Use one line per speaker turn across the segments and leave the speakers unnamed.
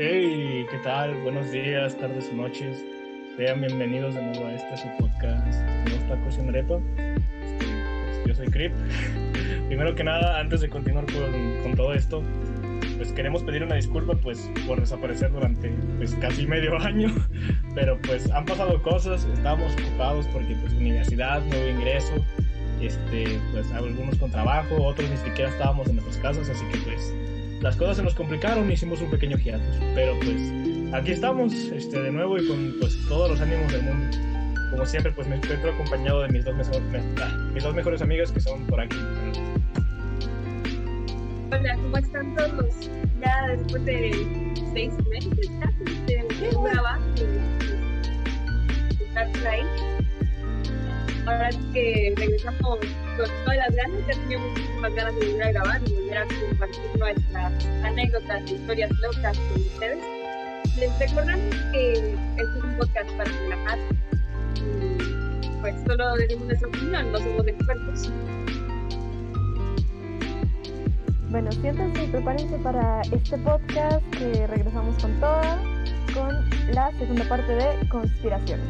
Hey, ¿qué tal? Buenos días, tardes o noches. Sean bienvenidos de nuevo a este su podcast, Los Tacos en Arepa. Este, pues, yo soy Crip. Primero que nada, antes de continuar con, con, todo esto, pues queremos pedir una disculpa pues por desaparecer durante pues casi medio año, pero pues han pasado cosas, estábamos ocupados porque pues universidad, nuevo ingreso, este, pues algunos con trabajo, otros ni siquiera estábamos en nuestras casas, así que pues las cosas se nos complicaron, hicimos un pequeño hiatus, pero pues aquí estamos este, de nuevo y con pues, todos los ánimos del mundo. Como siempre, pues me encuentro acompañado de mis dos, mejor, ah, mis dos mejores amigas que son por aquí.
Hola, ¿cómo están todos? Ya después de seis meses casi de grabar y estar por ahí. Ahora que regresamos con todas las ganas, ya teníamos muchísimas ganas de volver a grabar y volver a compartir nuestras anécdotas e historias locas con ustedes. Les recordamos que este es un podcast para relajar pues solo decimos nuestra opinión, no somos expertos.
Bueno, siéntense y prepárense para este podcast que regresamos con toda, con la segunda parte de conspiraciones.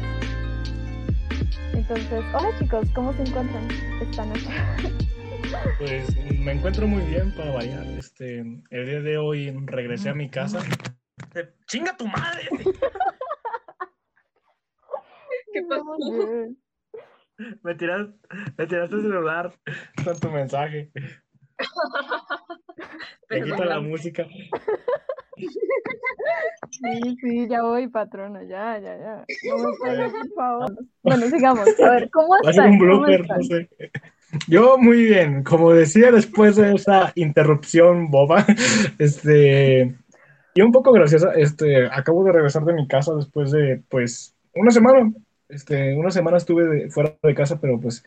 Entonces, hola chicos, ¿cómo se encuentran esta noche?
Pues me encuentro muy bien para variar. Este, el día de hoy regresé a mi casa. ¡Chinga tu madre!
¿Qué pasó?
Me tiraste, me tiraste el celular con tu mensaje. Te quita la música.
Sí, sí, ya voy, patrona, ya, ya, ya. No me pegues, por favor. Bueno, sigamos. A ver, ¿cómo están?
un blooper, no sé. Yo muy bien, como decía después de esa interrupción boba, este, y un poco graciosa, este, acabo de regresar de mi casa después de, pues, una semana, este, una semana estuve fuera de casa, pero pues,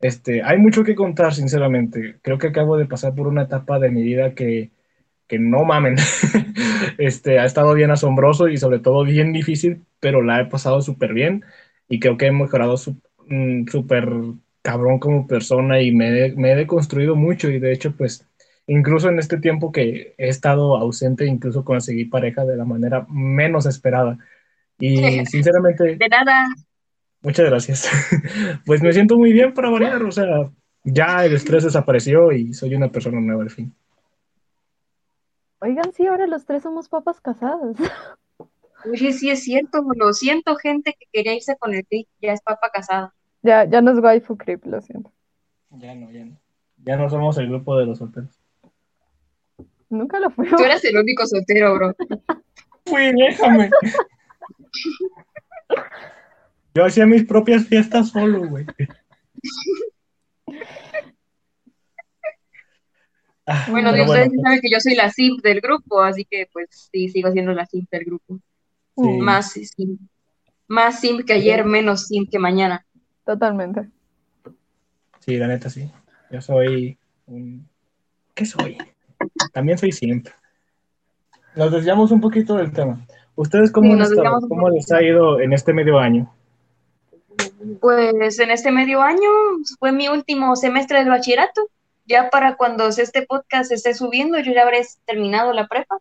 este, hay mucho que contar, sinceramente. Creo que acabo de pasar por una etapa de mi vida que, que no mamen, este, ha estado bien asombroso y sobre todo bien difícil, pero la he pasado súper bien y creo que he mejorado mm, súper cabrón como persona y me, me he deconstruido mucho y de hecho pues incluso en este tiempo que he estado ausente incluso conseguí pareja de la manera menos esperada y sinceramente
de nada
muchas gracias pues me siento muy bien para variar o sea ya el estrés desapareció y soy una persona nueva al fin
Oigan, sí, ahora los tres somos papas casadas.
Oye, sí es cierto, lo siento, gente que quería irse con el Crip, ya es papa casada.
Ya, ya no es waifu Crip, lo siento.
Ya no, ya no. Ya no somos el grupo de los solteros.
Nunca lo fuimos.
Tú eres el único soltero, bro.
Fui, déjame. Yo hacía mis propias fiestas solo, güey.
Ah, bueno, ustedes bueno, pues. saben que yo soy la simp del grupo, así que pues sí, sigo siendo la simp del grupo. Más simp. Más simp que ayer, menos simp que mañana.
Totalmente.
Sí, la neta sí. Yo soy un... ¿Qué soy? También soy simp. Nos desviamos un poquito del tema. ¿Ustedes cómo, sí, ¿Cómo les ha ido en este medio año?
Pues en este medio año fue mi último semestre del bachillerato ya para cuando este podcast esté subiendo, yo ya habré terminado la prepa.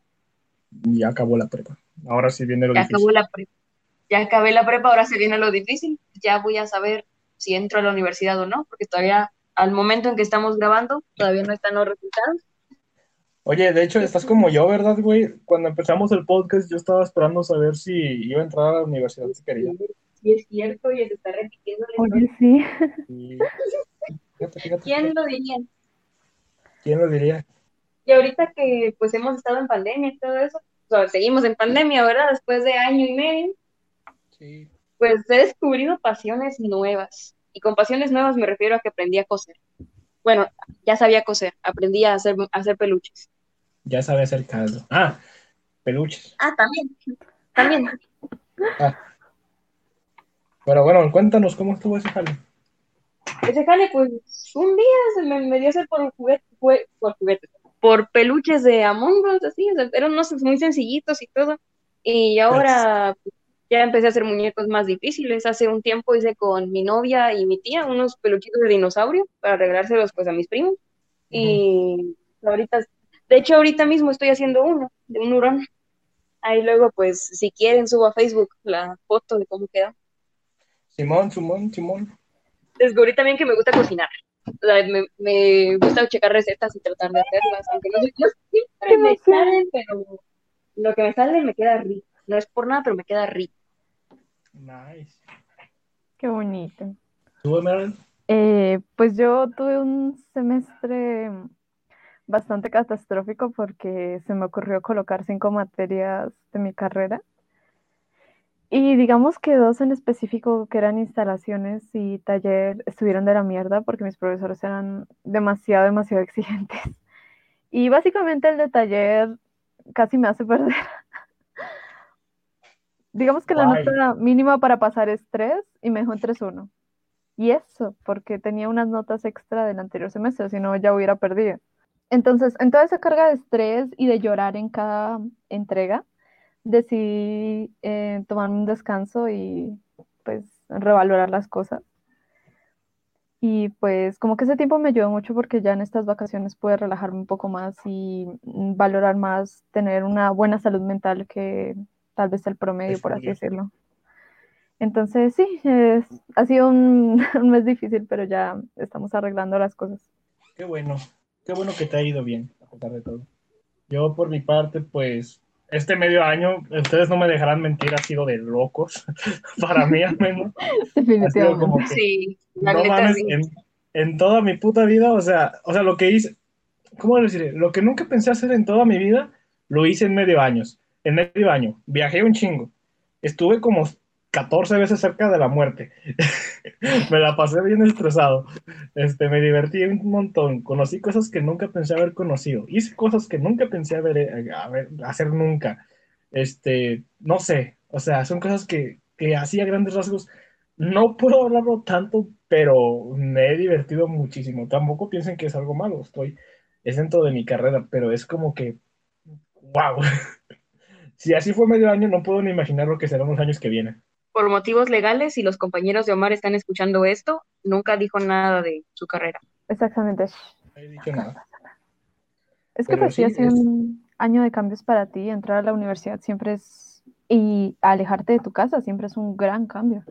Ya acabó la prepa. Ahora sí viene lo
ya
difícil.
Acabó la prepa. Ya acabé la prepa, ahora se viene lo difícil. Ya voy a saber si entro a la universidad o no, porque todavía al momento en que estamos grabando, todavía no están los resultados.
Oye, de hecho, estás como yo, ¿verdad, güey? Cuando empezamos el podcast, yo estaba esperando saber si iba a entrar a la universidad si quería.
Sí, es cierto, y se está repitiendo.
Oye, sí.
sí.
Fíjate, fíjate, ¿Quién lo diría?
¿Quién lo diría?
Y ahorita que pues hemos estado en pandemia y todo eso, o sea, seguimos en pandemia, ¿verdad? Después de año y medio.
Sí.
Pues he descubrido pasiones nuevas. Y con pasiones nuevas me refiero a que aprendí a coser. Bueno, ya sabía coser, aprendí a hacer, a hacer peluches.
Ya sabía hacer caldo. Ah, peluches.
Ah, también. También.
Ah. Pero bueno, cuéntanos cómo estuvo ese jale.
Ese jale, pues, un día se me, me dio hacer por juguete, fue por juguetes, por peluches de Among Us, así, o sea, eran unos muy sencillitos y todo. Y ahora pues, ya empecé a hacer muñecos más difíciles. Hace un tiempo hice con mi novia y mi tía unos peluchitos de dinosaurio para regalárselos pues a mis primos. Y ahorita, de hecho ahorita mismo estoy haciendo uno, de un hurón. Ahí luego, pues, si quieren, subo a Facebook la foto de cómo queda.
Simón, Simón, Simón.
Descubrí también que me gusta cocinar. O sea, me, me gusta checar recetas y tratar de hacerlas, aunque no, no siempre me salen, pero lo que me sale me queda rico. No es por nada, pero me queda rico.
Nice.
Qué bonito.
¿Tú, Emerald?
Eh, pues yo tuve un semestre bastante catastrófico porque se me ocurrió colocar cinco materias de mi carrera. Y digamos que dos en específico, que eran instalaciones y taller, estuvieron de la mierda porque mis profesores eran demasiado, demasiado exigentes. Y básicamente el de taller casi me hace perder. Digamos que la
Guay.
nota mínima para pasar es 3 y me dejó en 3.1. Y eso, porque tenía unas notas extra del anterior semestre, si no ya hubiera perdido. Entonces, en toda esa carga de estrés y de llorar en cada entrega, decidí eh, tomarme un descanso y pues revalorar las cosas. Y pues como que ese tiempo me ayudó mucho porque ya en estas vacaciones pude relajarme un poco más y mm, valorar más tener una buena salud mental que tal vez el promedio, por así decirlo. Entonces sí, es- ha sido un, un mes difícil, pero ya estamos arreglando las cosas.
Qué bueno. Qué bueno que te ha ido bien, a pesar de todo. Yo, por mi parte, pues, este medio año, ustedes no me dejarán mentir, ha sido de locos. Para mí, al menos. Ha sido como
Definitivamente.
que,
Sí, la
no mames,
sí.
en, en toda mi puta vida, o sea, o sea, lo que hice, ¿cómo decir? Lo que nunca pensé hacer en toda mi vida, lo hice en medio años. En medio año. Viajé un chingo. Estuve como 14 veces cerca de la muerte. me la pasé bien estresado. Este, me divertí un montón. Conocí cosas que nunca pensé haber conocido. Hice cosas que nunca pensé haber, eh, haber- hacer nunca. Este, no sé. O sea, son cosas que, que así a grandes rasgos no puedo hablarlo tanto, pero me he divertido muchísimo. Tampoco piensen que es algo malo. Estoy, es dentro de mi carrera, pero es como que, wow. Si así fue medio año, no puedo ni imaginar lo que serán los años que vienen.
Por motivos legales, si los compañeros de Omar están escuchando esto, nunca dijo nada de su carrera.
Exactamente.
No he dicho nada.
Es que
Pero
pues sí, ha
sí,
sido
es-
un año de cambios para ti. Entrar a la universidad siempre es... Y alejarte de tu casa siempre es un gran cambio.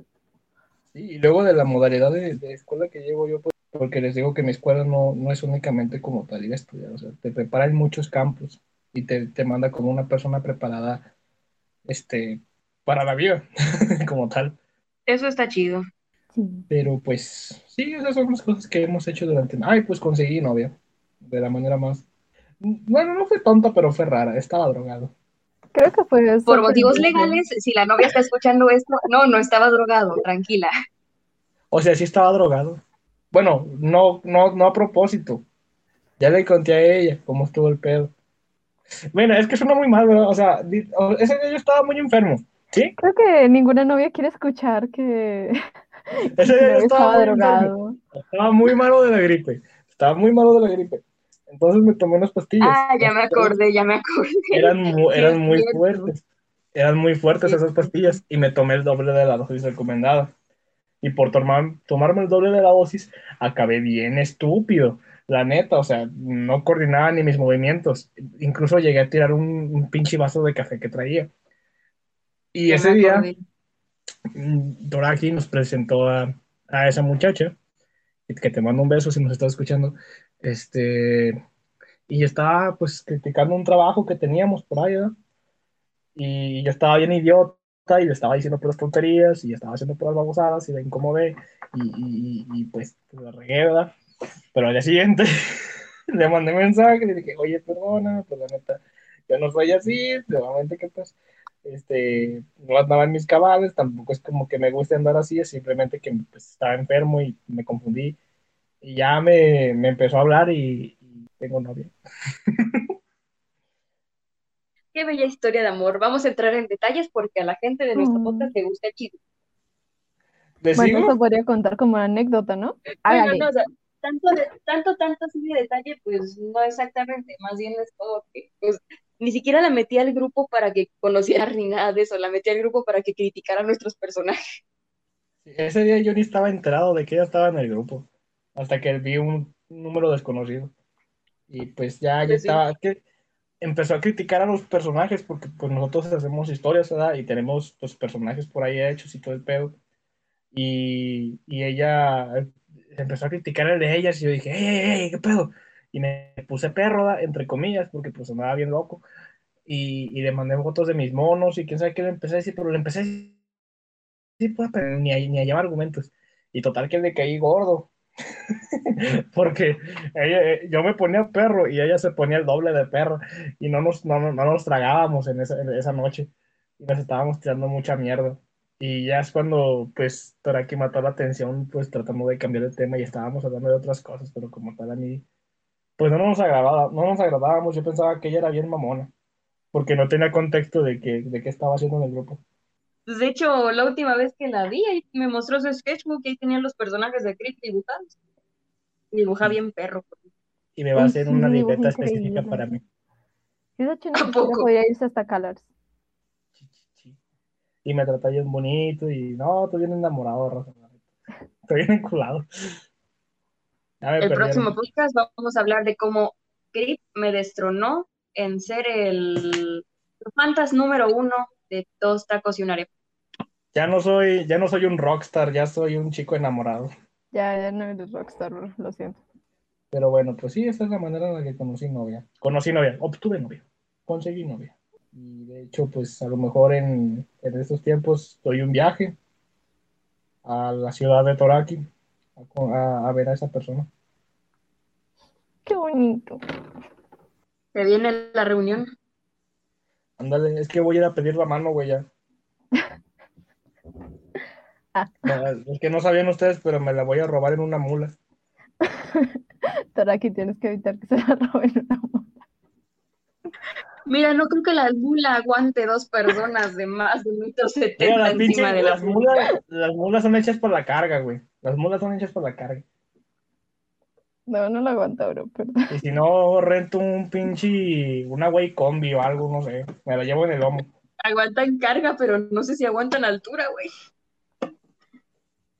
Sí, y luego de la modalidad de, de escuela que llevo yo, pues, porque les digo que mi escuela no, no es únicamente como tal ir a estudiar, o sea, te prepara en muchos campos y te, te manda como una persona preparada este, para la vida, como tal.
Eso está chido.
Pero pues sí, esas son las cosas que hemos hecho durante... Ay, pues conseguí novia, de la manera más... Bueno, no fue tonta, pero fue rara, estaba drogado.
Creo que fue
Por motivos legales, si la novia está escuchando esto, no, no estaba drogado, tranquila.
O sea, sí estaba drogado. Bueno, no, no, no a propósito. Ya le conté a ella cómo estuvo el pedo. Bueno, es que suena muy mal, ¿verdad? O sea, ese día yo estaba muy enfermo, ¿sí?
Creo que ninguna novia quiere escuchar que
Ese día yo estaba
estaba drogado.
Estaba muy malo de la gripe. Estaba muy malo de la gripe. Entonces me tomé unas pastillas.
Ah, ya me acordé, ya me acordé.
Eran, mu- eran muy fuertes. Eran muy fuertes
Sí,
esas pastillas y me tomé el doble de la dosis recomendada. Y por tomar, tomarme el doble de la dosis, acabé bien estúpido. La neta, o sea, no coordinaba ni mis movimientos. Incluso llegué a tirar un, un pinche vaso de café que traía. Y ese día, mm, Doraki nos presentó a, a esa muchacha, que te mando un beso si nos estás escuchando. Este, y estaba pues criticando un trabajo que teníamos por ahí, ¿verdad? Y yo estaba bien idiota y le estaba diciendo puras tonterías y estaba haciendo puras babosadas y la incomodé y, y, y, y, pues la regué, ¿verdad? Pero al día siguiente le mandé mensaje y le dije, oye, perdona, pues la neta, yo no soy así, nuevamente que pues, este, no andaba en mis cabales, tampoco es como que me guste andar así, es simplemente que pues, estaba enfermo y me confundí y ya me, me empezó a hablar y, y tengo novia.
Qué bella historia de amor. Vamos a entrar en detalles porque a la gente de nuestro
Mm.
podcast le gusta el chisme.
¿Le
Bueno, eso podría contar como una anécdota, ¿no?
No, o sea, tanto, de, tanto, tanto así de detalle, pues no exactamente. Más bien es como que, pues, ni siquiera la metí al grupo para que conociera ni nada de eso. La metí al grupo para que criticara a nuestros personajes.
Ese día yo ni estaba enterado de que ella estaba en el grupo, hasta que vi un número desconocido. Y pues ya, ya
Pues sí.
estaba. es que empezó a criticar a los personajes porque pues nosotros hacemos historias, ¿verdad? Y tenemos los personajes por ahí hechos y todo el pedo. Y, y ella empezó a criticar el de ellas y yo dije, ¡ey, ey, qué pedo! Y me puse perro, entre comillas, porque pues andaba bien loco. Y, y le mandé fotos de mis monos y quién sabe qué le empecé a decir, pero le empecé a pues, pero ni a, ni a llamar argumentos. Y total que le caí gordo. porque ella, eh, yo me ponía perro y ella se ponía el doble de perro y no nos, no, no nos tragábamos en esa, en esa noche y nos estábamos tirando mucha mierda. Y ya es cuando, pues, que mató la atención, pues tratamos de cambiar el tema y estábamos hablando de otras cosas, pero como tal a mí, pues no nos agradaba, no nos agradábamos, yo pensaba que ella era bien mamona, porque no tenía contexto de qué de qué estaba haciendo en el grupo.
Pues, de hecho, la última vez que la vi, me mostró su sketchbook y ahí tenían los personajes de Creep dibujados. Y dibujaba bien perro.
Y me va a hacer una libreta específica para mí.
Yo de hecho no voy a irse hasta Colors
y me trata bien bonito y no, estoy bien enamorado, Rosa. Estoy bien enculado.
el próximo podcast vamos a hablar de cómo Grip me destronó en ser el fantas número uno de dos tacos y un arepa.
Ya no soy, ya no soy un rockstar, ya soy un chico enamorado.
Ya, ya no eres rockstar, lo siento.
Pero bueno, pues sí, esa es la manera en la que conocí novia. Conocí novia, obtuve novia, conseguí novia. Y de hecho, pues a lo mejor en, en estos tiempos doy un viaje a la ciudad de Toraki a, a, ver a esa persona.
Qué bonito.
¿Te viene la reunión?
Ándale, es que voy a ir a pedir la mano, güey, ya. ah. Es que no sabían ustedes, pero me la voy a robar en una mula.
Toraki, tienes que evitar que se la roben en una mula.
Mira, no creo que la mula aguante dos personas de más de metro setenta encima de
las mulas. Las mulas son hechas por la carga, güey. Las mulas son hechas por la carga.
No, no la aguanta, bro, perdón.
Y si no, rento un pinche, una güey combi o algo, no sé. Me la llevo en el lomo.
Aguantan carga, pero no sé si aguantan altura, güey.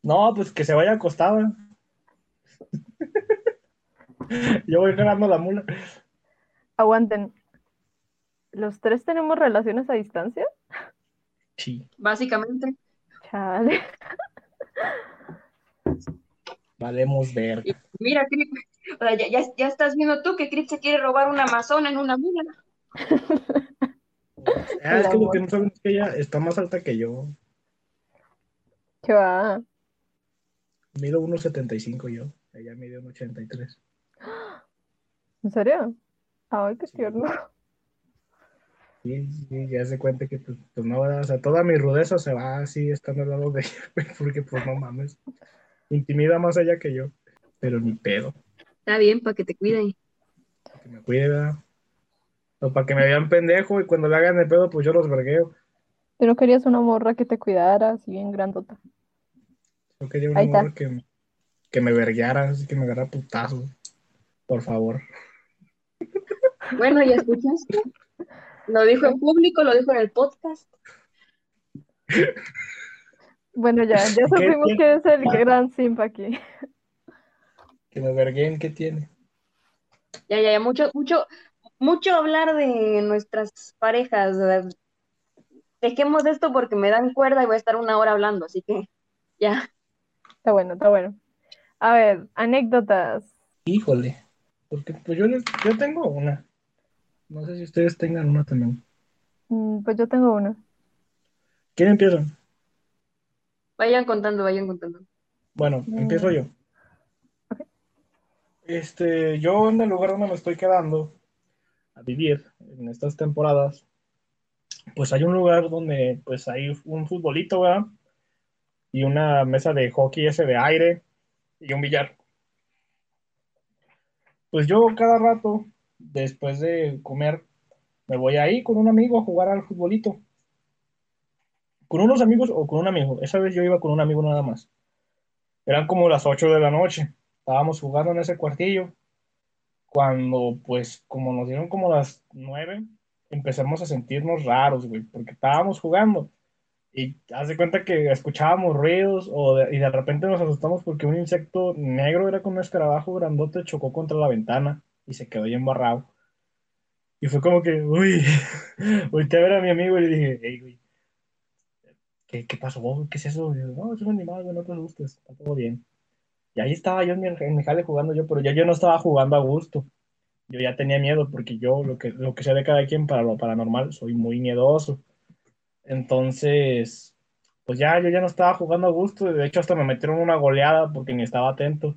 No, pues que se vaya acostada. Yo voy ganando la mula.
Aguanten. ¿Los tres tenemos relaciones a distancia?
Sí.
Básicamente.
Chale.
Valemos ver.
Mira, Crip, ya, ya, estás viendo tú que Crip se quiere robar una amazona en una mula.
Ah, es que lo que no saben es que ella está más alta que yo.
¿Qué va?
Mido 1,75 yo. Ella mide 1,83.
¿En serio? Ay, qué tierno.
Sí, sí, ya se cuenta que pues, pues, no, o sea, toda mi rudeza se va así estando al lado de ella, porque pues no mames, intimida más allá que yo, pero ni pedo.
Está bien, para que te cuiden.
Para que me cuide, O para que me vean pendejo y cuando le hagan el pedo, pues yo los vergueo.
¿Tú no querías una morra que te cuidara así bien grandota?
Yo quería una morra que, que me vergueara, así que me agarra putazos. Por favor.
Bueno, ¿ya escuchaste? Lo dijo en público, lo dijo en el podcast.
Bueno, ya, ya supimos que es el gran simp aquí.
Que me verguen, ¿qué tiene?
Ya, ya, ya, mucho, mucho, mucho hablar de nuestras parejas. Dejemos esto porque me dan cuerda y voy a estar una hora hablando, así que ya.
Está bueno, está bueno. A ver, anécdotas.
Híjole, porque pues yo, yo tengo una. No sé si ustedes tengan una también.
Mm, pues yo tengo una.
¿Quién empieza?
Vayan contando, vayan contando.
Bueno, mm. empiezo yo. Este, yo en el lugar donde me estoy quedando a vivir en estas temporadas, pues hay un lugar donde pues hay un futbolito, ¿verdad? Y una mesa de hockey ese de aire y un billar. Pues yo cada rato después de comer, me voy ahí con un amigo a jugar al futbolito. Con unos amigos o con un amigo. Esa vez yo iba con un amigo nada más. Eran como las 8 de la noche. Estábamos jugando en ese cuartillo. Cuando, pues, como nos dieron como las 9, empezamos a sentirnos raros, güey, porque estábamos jugando. Y haz de cuenta que escuchábamos ruidos o y de repente nos asustamos porque un insecto negro era con un escarabajo grandote chocó contra la ventana y se quedó ahí embarrado. Y fue como que, uy, volteé a ver a mi amigo y le dije, hey, güey, ¿qué, qué pasó? ¿Qué es eso? Y yo, no, es un animal, güey, no te asustes, está todo bien. Y ahí estaba yo en mi, en mi jale jugando yo, pero ya yo no estaba jugando a gusto. Yo ya tenía miedo porque yo, lo que, lo que sé de cada quien para lo paranormal, soy muy miedoso. Entonces, pues ya yo ya no estaba jugando a gusto. De hecho, hasta me metieron una goleada porque ni estaba atento.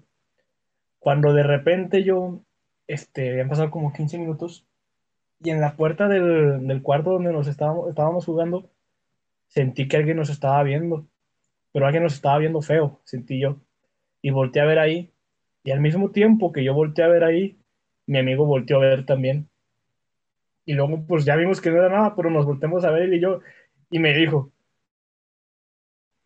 Cuando de repente yo, este, habían pasado como 15 minutos y en la puerta del, del cuarto donde nos estábamos, estábamos jugando, sentí que alguien nos estaba viendo, pero alguien nos estaba viendo feo, sentí yo. Y volteé a ver ahí. Y al mismo tiempo que yo volteé a ver ahí, mi amigo volteó a ver también. Y luego, pues ya vimos que no era nada, pero nos volteamos a ver él y yo. Y me dijo,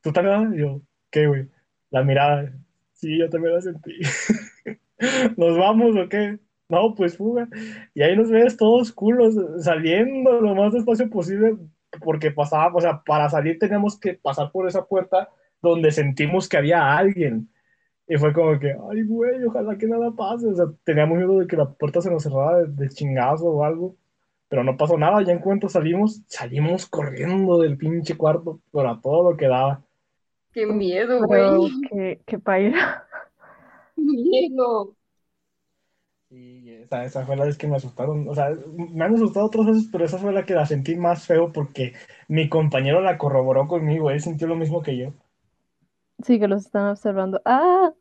¿tú también? Y yo, ¿qué, güey? La mirada. Sí, yo también la sentí. ¿Nos vamos o qué? No, pues fuga. Y ahí nos ves todos culos saliendo lo más despacio posible porque pasaba, o sea, para salir teníamos que pasar por esa puerta donde sentimos que había alguien. Y fue como que, ay, güey, ojalá que nada pase. O sea, teníamos miedo de que la puerta se nos cerrara de, de chingazo o algo. Pero no pasó nada. Ya en cuanto salimos, salimos corriendo del pinche cuarto, pero a todo lo que daba.
Qué miedo, güey.
qué, qué paila.
Qué miedo.
Y esa, esa fue la vez que me asustaron. O sea, me han asustado otras veces, pero esa fue la que la sentí más feo porque mi compañero la corroboró conmigo. Él sintió lo mismo que yo.
Sí, que los están observando. Ah,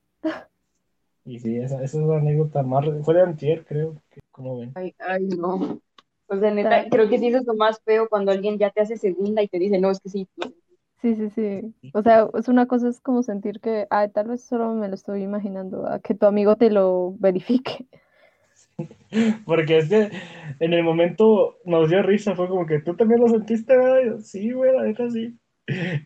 Y sí, esa, esa es la anécdota más. Fue de antier, creo. Que, como ven.
Ay, ay, no. O sea, neta, creo que sí es lo más feo cuando alguien ya te hace segunda y te dice, no, es que sí.
sí, sí, sí. O sea, es una cosa es como sentir que, ay, tal vez solo me lo estoy imaginando, a que tu amigo te lo verifique.
Porque es que en el momento nos dio risa, fue como que tú también lo sentiste, ¿verdad? Yo, sí, güey, la neta sí.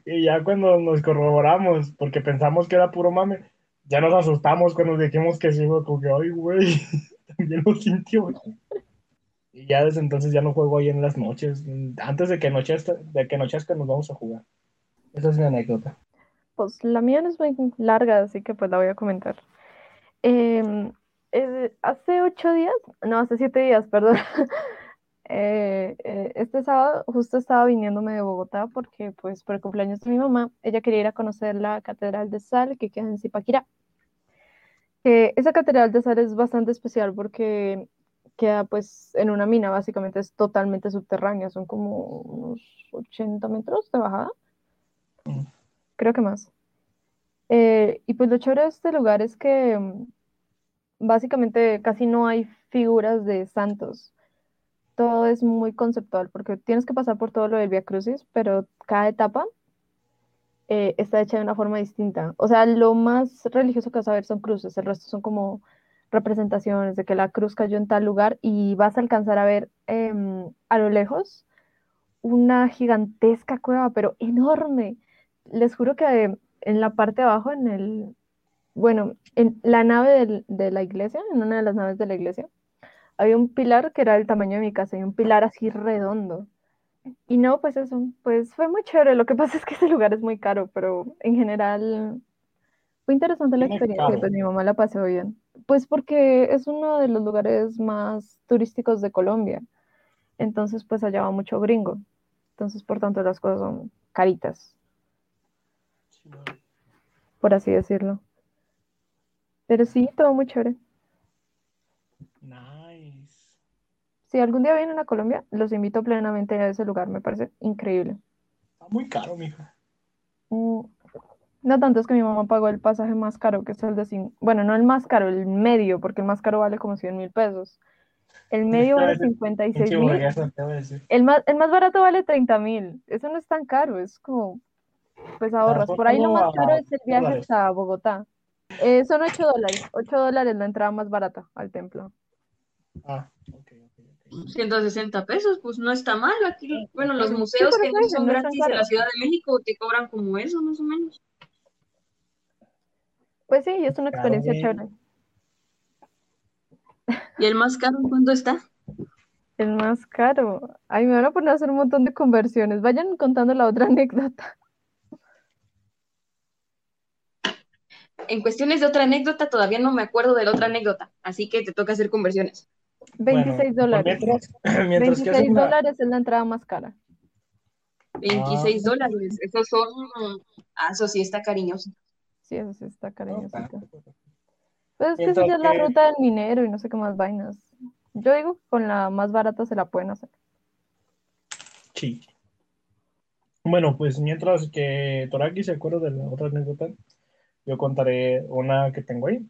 Y ya cuando nos corroboramos, porque pensamos que era puro mame, ya nos asustamos cuando dijimos que sí, fue como que, ay, güey, también lo sintió. Y ya desde entonces ya no juego ahí en las noches. Antes de que anochezca, de que anochezca nos vamos a jugar. Esa es mi anécdota.
Pues la mía no es muy larga, así que pues la voy a comentar. Em, eh, hace ocho días, no, hace siete días, perdón. Eh, eh, este sábado justo estaba viniéndome de Bogotá porque pues por el cumpleaños de mi mamá, ella quería ir a conocer la Catedral de Sal que queda en Zipaquirá. Esa Catedral de Sal es bastante especial porque queda pues en una mina, básicamente es totalmente subterránea, son como unos 80 metros de bajada,
Mm.
creo que más. Y pues lo chévere de este lugar es que mm, básicamente casi no hay figuras de santos. Todo es muy conceptual porque tienes que pasar por todo lo del Via Crucis, pero cada etapa eh, está hecha de una forma distinta. O sea, lo más religioso que vas a ver son cruces, el resto son como representaciones de que la cruz cayó en tal lugar y vas a alcanzar a ver em, a lo lejos una gigantesca cueva, pero enorme. Les juro que en la parte de abajo, en el, bueno, en la nave del- de la iglesia, en una de las naves de la iglesia, había un pilar que era del tamaño de mi casa y un pilar así redondo. Y no, pues eso, pues fue muy chévere. Lo que pasa es que ese lugar es muy caro, pero en general fue interesante la
¿Cómo es
experiencia pues mi mamá la pasó bien. Pues porque es uno de los lugares más turísticos de Colombia. Entonces, pues allá va mucho gringo. Entonces, por tanto, las cosas son caritas, por así decirlo. Pero sí, todo muy chévere.
Nice.
Si algún día vienen a Colombia, los invito plenamente a ese lugar, me parece increíble.
Está muy caro, mija.
Mm, No tanto es que mi mamá pagó el pasaje más caro, que es el de cin- bueno, no el más caro, el medio, porque el más caro vale como 100 mil pesos. El medio vale 56
Pinche
mil, el más, el más barato vale 30 mil. Eso no es tan caro, es como, pues ahorras.
por
ahí lo más caro es el viaje hasta Bogotá. Eh, son 8 dólares, 8 dólares la entrada más barata al templo.
Ah, ok, ok, ok.
160 pesos, pues no está mal. Aquí, bueno, los museos que no son
no
gratis en la Ciudad de México te cobran como eso, más o menos.
Pues sí, es una
Claro,
experiencia
güey.
chévere.
¿Y el más caro cuánto está?
El más caro. Ay, me van a poner a hacer un montón de conversiones. Vayan contando la otra anécdota.
En cuestiones de otra anécdota, todavía no me acuerdo de la otra anécdota, así que te toca hacer conversiones.
26
Bueno,
dólares.
Mientras, mientras que
26
hacen la-
dólares es la entrada más cara.
26 dólares. Esos son. Ah, eso sí está cariñoso.
Sí, eso sí está
No,
cariñosito.
tanto.
Pues es que esa ya es la ruta del minero y no sé qué más vainas. Yo digo que con la más barata se la pueden hacer.
Sí. Bueno, pues mientras que Toraki se acuerda de la otra anécdota, yo contaré una que tengo ahí.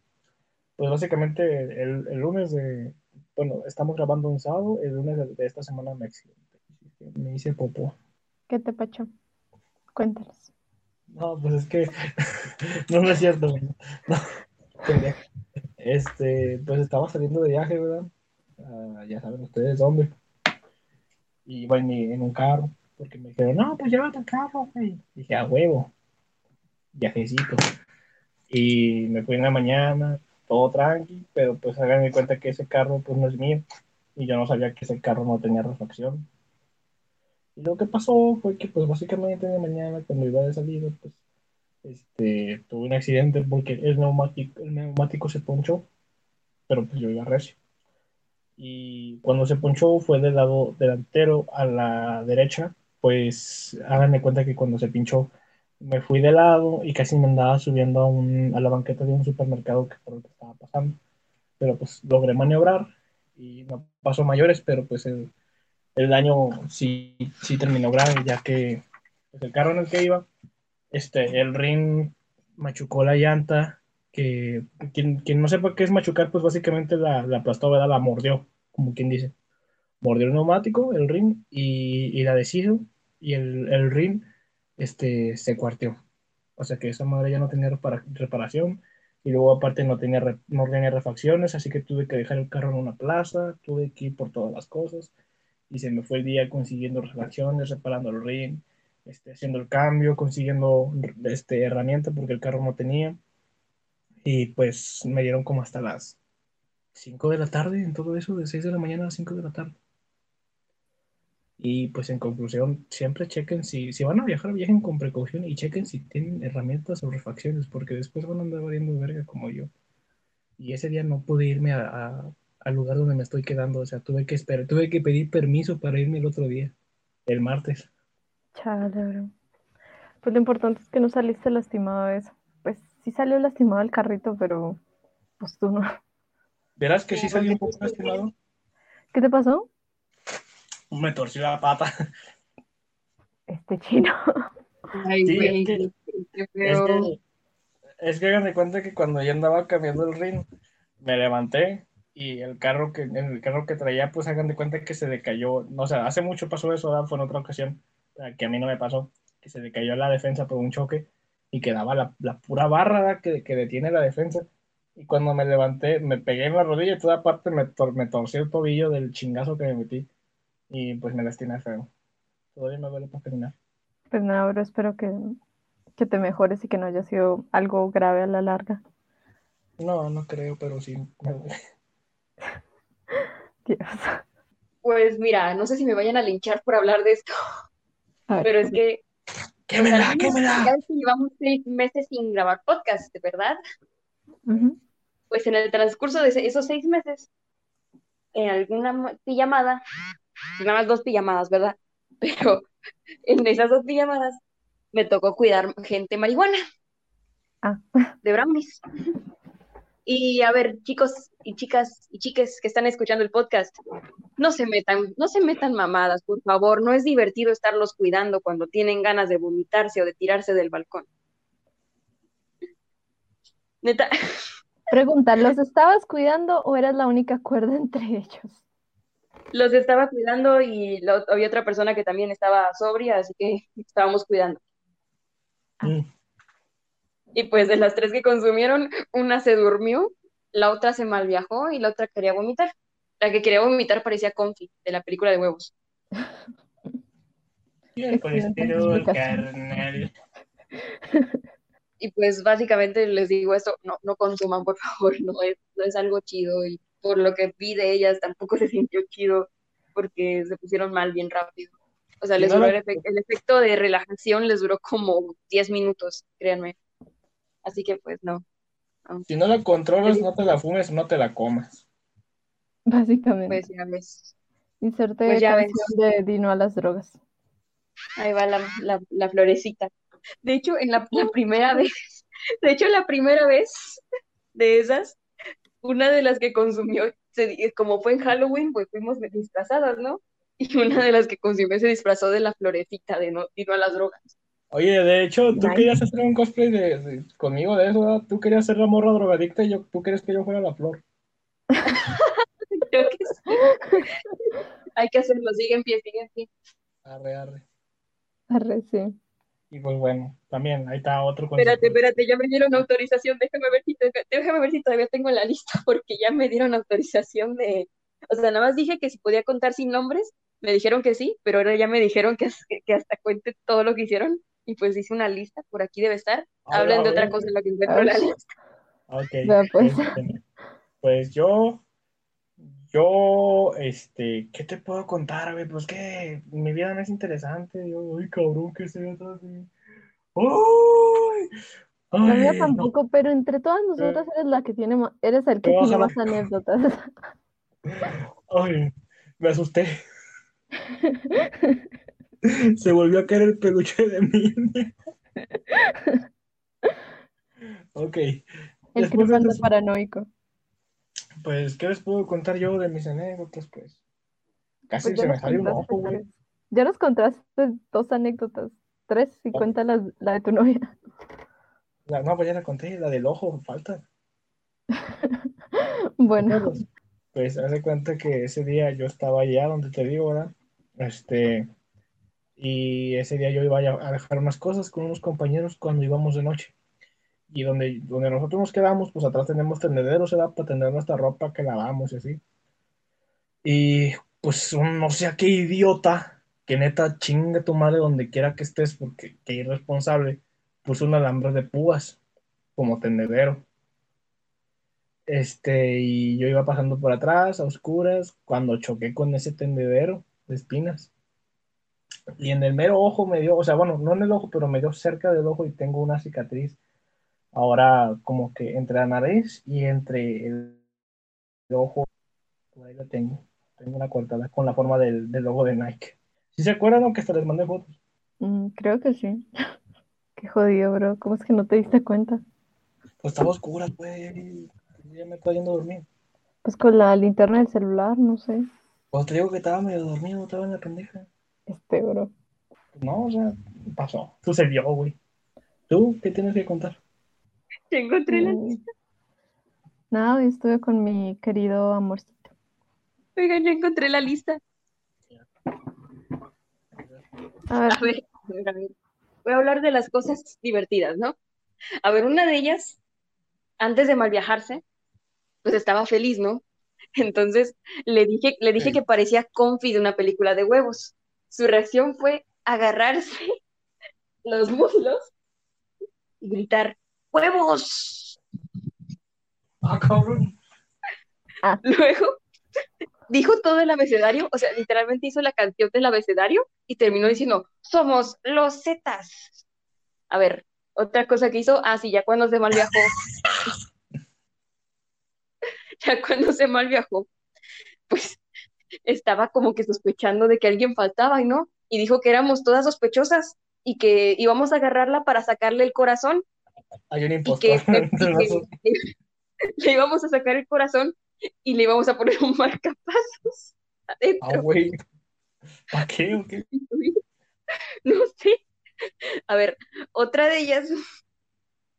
Pues básicamente el, el lunes de, bueno, estamos grabando un sábado, el lunes de, de esta semana me accidenté, me hice popó.
¿Qué te pacho? Cuéntanos.
No, pues es que no, no es cierto. No. Este, pues estaba saliendo de viaje, ¿verdad? Ah, ya saben ustedes dónde. Y en, mi- en un carro, porque me dijeron, no, pues llévate el carro, güey. Dije, a huevo, viajecito. Y me fui en la mañana, todo tranqui, pero pues hagan de cuenta que ese carro pues no es mío. Y yo no sabía que ese carro no tenía refacción. Y lo que pasó fue que, pues, básicamente de mañana, cuando iba de salida, pues, este, tuve un accidente porque el neumático, el neumático se ponchó, pero pues yo iba recio. Y cuando se ponchó fue del lado delantero a la derecha, pues, háganme cuenta que cuando se pinchó, me fui de lado y casi me andaba subiendo a, un, a la banqueta de un supermercado que por lo que estaba pasando. Pero pues logré maniobrar y no pasó mayores, pero pues el, el daño sí, sí terminó grave, ya que pues, el carro en el que iba, este, el ring machucó la llanta, que quien, quien no sepa qué es machucar, pues básicamente la, la aplastó, ¿verdad? La mordió, como quien dice. Mordió el neumático, el ring, y, y la deshizo, y el, el ring este, se cuarteó. O sea que esa madre ya no tenía repara- reparación, y luego aparte no tenía, re- no tenía refacciones, así que tuve que dejar el carro en una plaza, tuve que ir por todas las cosas y se me fue el día consiguiendo refacciones, reparando el ring, este, haciendo el cambio, consiguiendo este, herramienta porque el carro no tenía. Y pues me dieron como hasta las 5 de la tarde en todo eso, de 6 de la mañana a 5 de la tarde. Y pues en conclusión, siempre chequen si, si van a viajar, viajen con precaución y chequen si tienen herramientas o refacciones, porque después van a andar valiendo verga como yo. Y ese día no pude irme a, a- al lugar donde me estoy quedando, o sea, tuve que esperar, tuve que pedir permiso para irme el otro día, el martes.
Chale, bro. Pues lo importante es que no saliste lastimado de eso. Pues sí salió lastimado el carrito, pero pues tú no.
Verás que sí salí un poco lastimado.
¿Qué te pasó?
Me torció la pata.
Este chino.
Ay,
Sí,
güey,
es que-
qué
Es que, es que hagan de cuenta que cuando yo andaba cambiando el ring, me levanté y el carro que, en el carro que traía, pues hagan de cuenta que se decayó. No, o sea, hace mucho pasó eso, ¿verdad? Fue en otra ocasión, que a mí no me pasó, que se decayó la defensa por un choque y quedaba la, la pura barra que, que detiene la defensa. Y cuando me levanté, me pegué en la rodilla y toda parte me, tor- me torcí el tobillo del chingazo que me metí. Y pues me lastimé feo. Todavía me duele para caminar.
Pues nada, bro, espero que, que te mejores y que no haya sido algo grave a la larga.
No, no creo, pero sí.
Dios.
Pues mira, no sé si me vayan a linchar por hablar de esto, pero es que
¡Quémela, quémela!
ya llevamos seis meses sin grabar podcast, ¿verdad? Pues en el transcurso de esos seis meses, en alguna pues nada más dos pijamadas, ¿verdad? Pero en esas dos pijamadas me tocó cuidar gente marihuana
Ah.
de brownies. Y a ver, chicos y chicas y chiques que están escuchando el podcast, no se metan, no se metan mamadas, por favor, no es divertido estarlos cuidando cuando tienen ganas de vomitarse o de tirarse del balcón. Neta,
Pregunta, ¿los estabas cuidando o eras la única cuerda entre ellos?
Los estaba cuidando y había otra persona que también estaba sobria, así que estábamos cuidando.
Mm.
Y pues de las tres que consumieron, una se durmió, la otra se malviajó y la otra quería vomitar. La que quería vomitar parecía Confi, de la película de huevos.
El colesterol, carnal.
Y pues básicamente les digo esto, no, no consuman, por favor, no es, no es algo chido. Y por lo que vi de ellas tampoco se sintió chido porque se pusieron mal bien rápido. O sea, les
no
duró el, efe- el efecto de relajación, les duró como 10 minutos, créanme. Así que pues no.
Si no la controlas, no te la fumes, no te la comas.
básicamente.
Pues ya ves.
Inserte
pues ya
canción de Dino a las drogas.
Ahí va la, la, la florecita. De hecho, en la, la primera vez, de hecho, la primera vez de esas, una de las que consumió, se- como fue en Halloween, pues fuimos disfrazadas, ¿no? Y una de las que consumió se disfrazó de la florecita de no, y no a las drogas.
Oye, de hecho, tú querías hacer un cosplay de, de- conmigo de eso, ¿verdad? Tú querías ser la morra drogadicta y yo, tú querías que yo fuera la flor.
Creo que sí. Hay que hacerlo, sigue en pie, sigue en pie.
Arre, arre.
Arre, sí.
Y pues bueno, también, ahí está otro
Espérate,
concepto.
espérate, ya me dieron autorización, déjame ver si, te- déjame ver si todavía tengo la lista, porque ya me dieron autorización de, o sea, nada más dije que si podía contar sin nombres, me dijeron que sí, pero ahora ya me dijeron que, que, hasta cuente todo lo que hicieron, y pues hice una lista, por aquí debe estar,
A
hablen de otra cosa en lo que encuentro la lista.
Ok.
Pues.
este, pues yo, yo, este, ¿qué te puedo contar, güey? Pues que mi vida no es interesante. Yo, ay, cabrón, ¿qué se atrás de mí? ¡Ay!
La mía tampoco, pero entre todas nosotras eres la que tiene ma- eres el que tiene más anécdotas.
Ay, me asusté. Se volvió a caer el peluche de mí. Ok.
El
Después de
cripando
eso,
paranoico.
Pues, ¿qué les puedo contar yo de mis anécdotas? Pues, casi
Pues
se me salió un ojo, güey.
Ya nos contaste dos anécdotas. Tres, y
Ah.
cuenta las- la de tu novia.
La- no, pues ya la conté, la del ojo, falta.
Bueno,
Pues, pues haz de cuenta que ese día yo estaba allá donde te digo, ¿verdad? Este, y ese día yo iba a dejar unas cosas con unos compañeros cuando íbamos de noche. Y donde, donde nosotros nos quedamos, pues atrás tenemos tendederos, ¿verdad? Para tener nuestra ropa que lavamos y así. Y pues no sé qué idiota, que neta chinga tu madre donde quiera que estés, porque qué irresponsable, puso un alambre de púas como tendedero. Este, y yo iba pasando por atrás a oscuras cuando choqué con ese tendedero de espinas. Y en el mero ojo me dio, o sea, bueno, no en el ojo, pero me dio cerca del ojo y tengo una cicatriz. Ahora como que entre la nariz y entre el, el ojo, por ahí la tengo. Tengo una cortada con la forma del, del logo de Nike. ¿Sí se acuerdan o que hasta les mandé fotos?
mm, creo que sí. Qué jodido, bro. ¿Cómo es que no te diste cuenta?
Pues estaba oscura, pues. Ya me estoy yendo a dormir.
Pues con la linterna del celular, no sé.
Pues te digo que estaba medio dormido, estaba en la pendeja.
Este, bro.
No, o sea, pasó. Sucedió, güey. ¿Tú qué tienes que contar?
Ya encontré la.
Nada, hoy estuve con mi querido amorcito.
Oigan, ya encontré la lista.
A ver,
A ver, a ver, a ver. Voy a hablar de las cosas divertidas, ¿no? A ver, una de ellas, antes de mal viajarse, pues estaba feliz, ¿no? Entonces le dije, le dije
Sí.
que parecía Confi de una película de huevos. Su reacción fue agarrarse los muslos y gritar, ¡huevos!
Ah, cabrón.
Luego dijo todo el abecedario, o sea, literalmente hizo la canción del abecedario y terminó diciendo, somos los Zetas. A ver, otra cosa que hizo, ah, sí, ya cuando se mal viajó, ya cuando se mal viajó, pues estaba como que sospechando de que alguien faltaba, ¿y no? Y dijo que éramos todas sospechosas y que íbamos a agarrarla para sacarle el corazón
Hay un
y
impostor.
que,
entre
y que le íbamos a sacar el corazón y le íbamos a poner un marcapasos
Ah, güey. ¿Para qué o qué?
No sé. A ver, otra de ellas.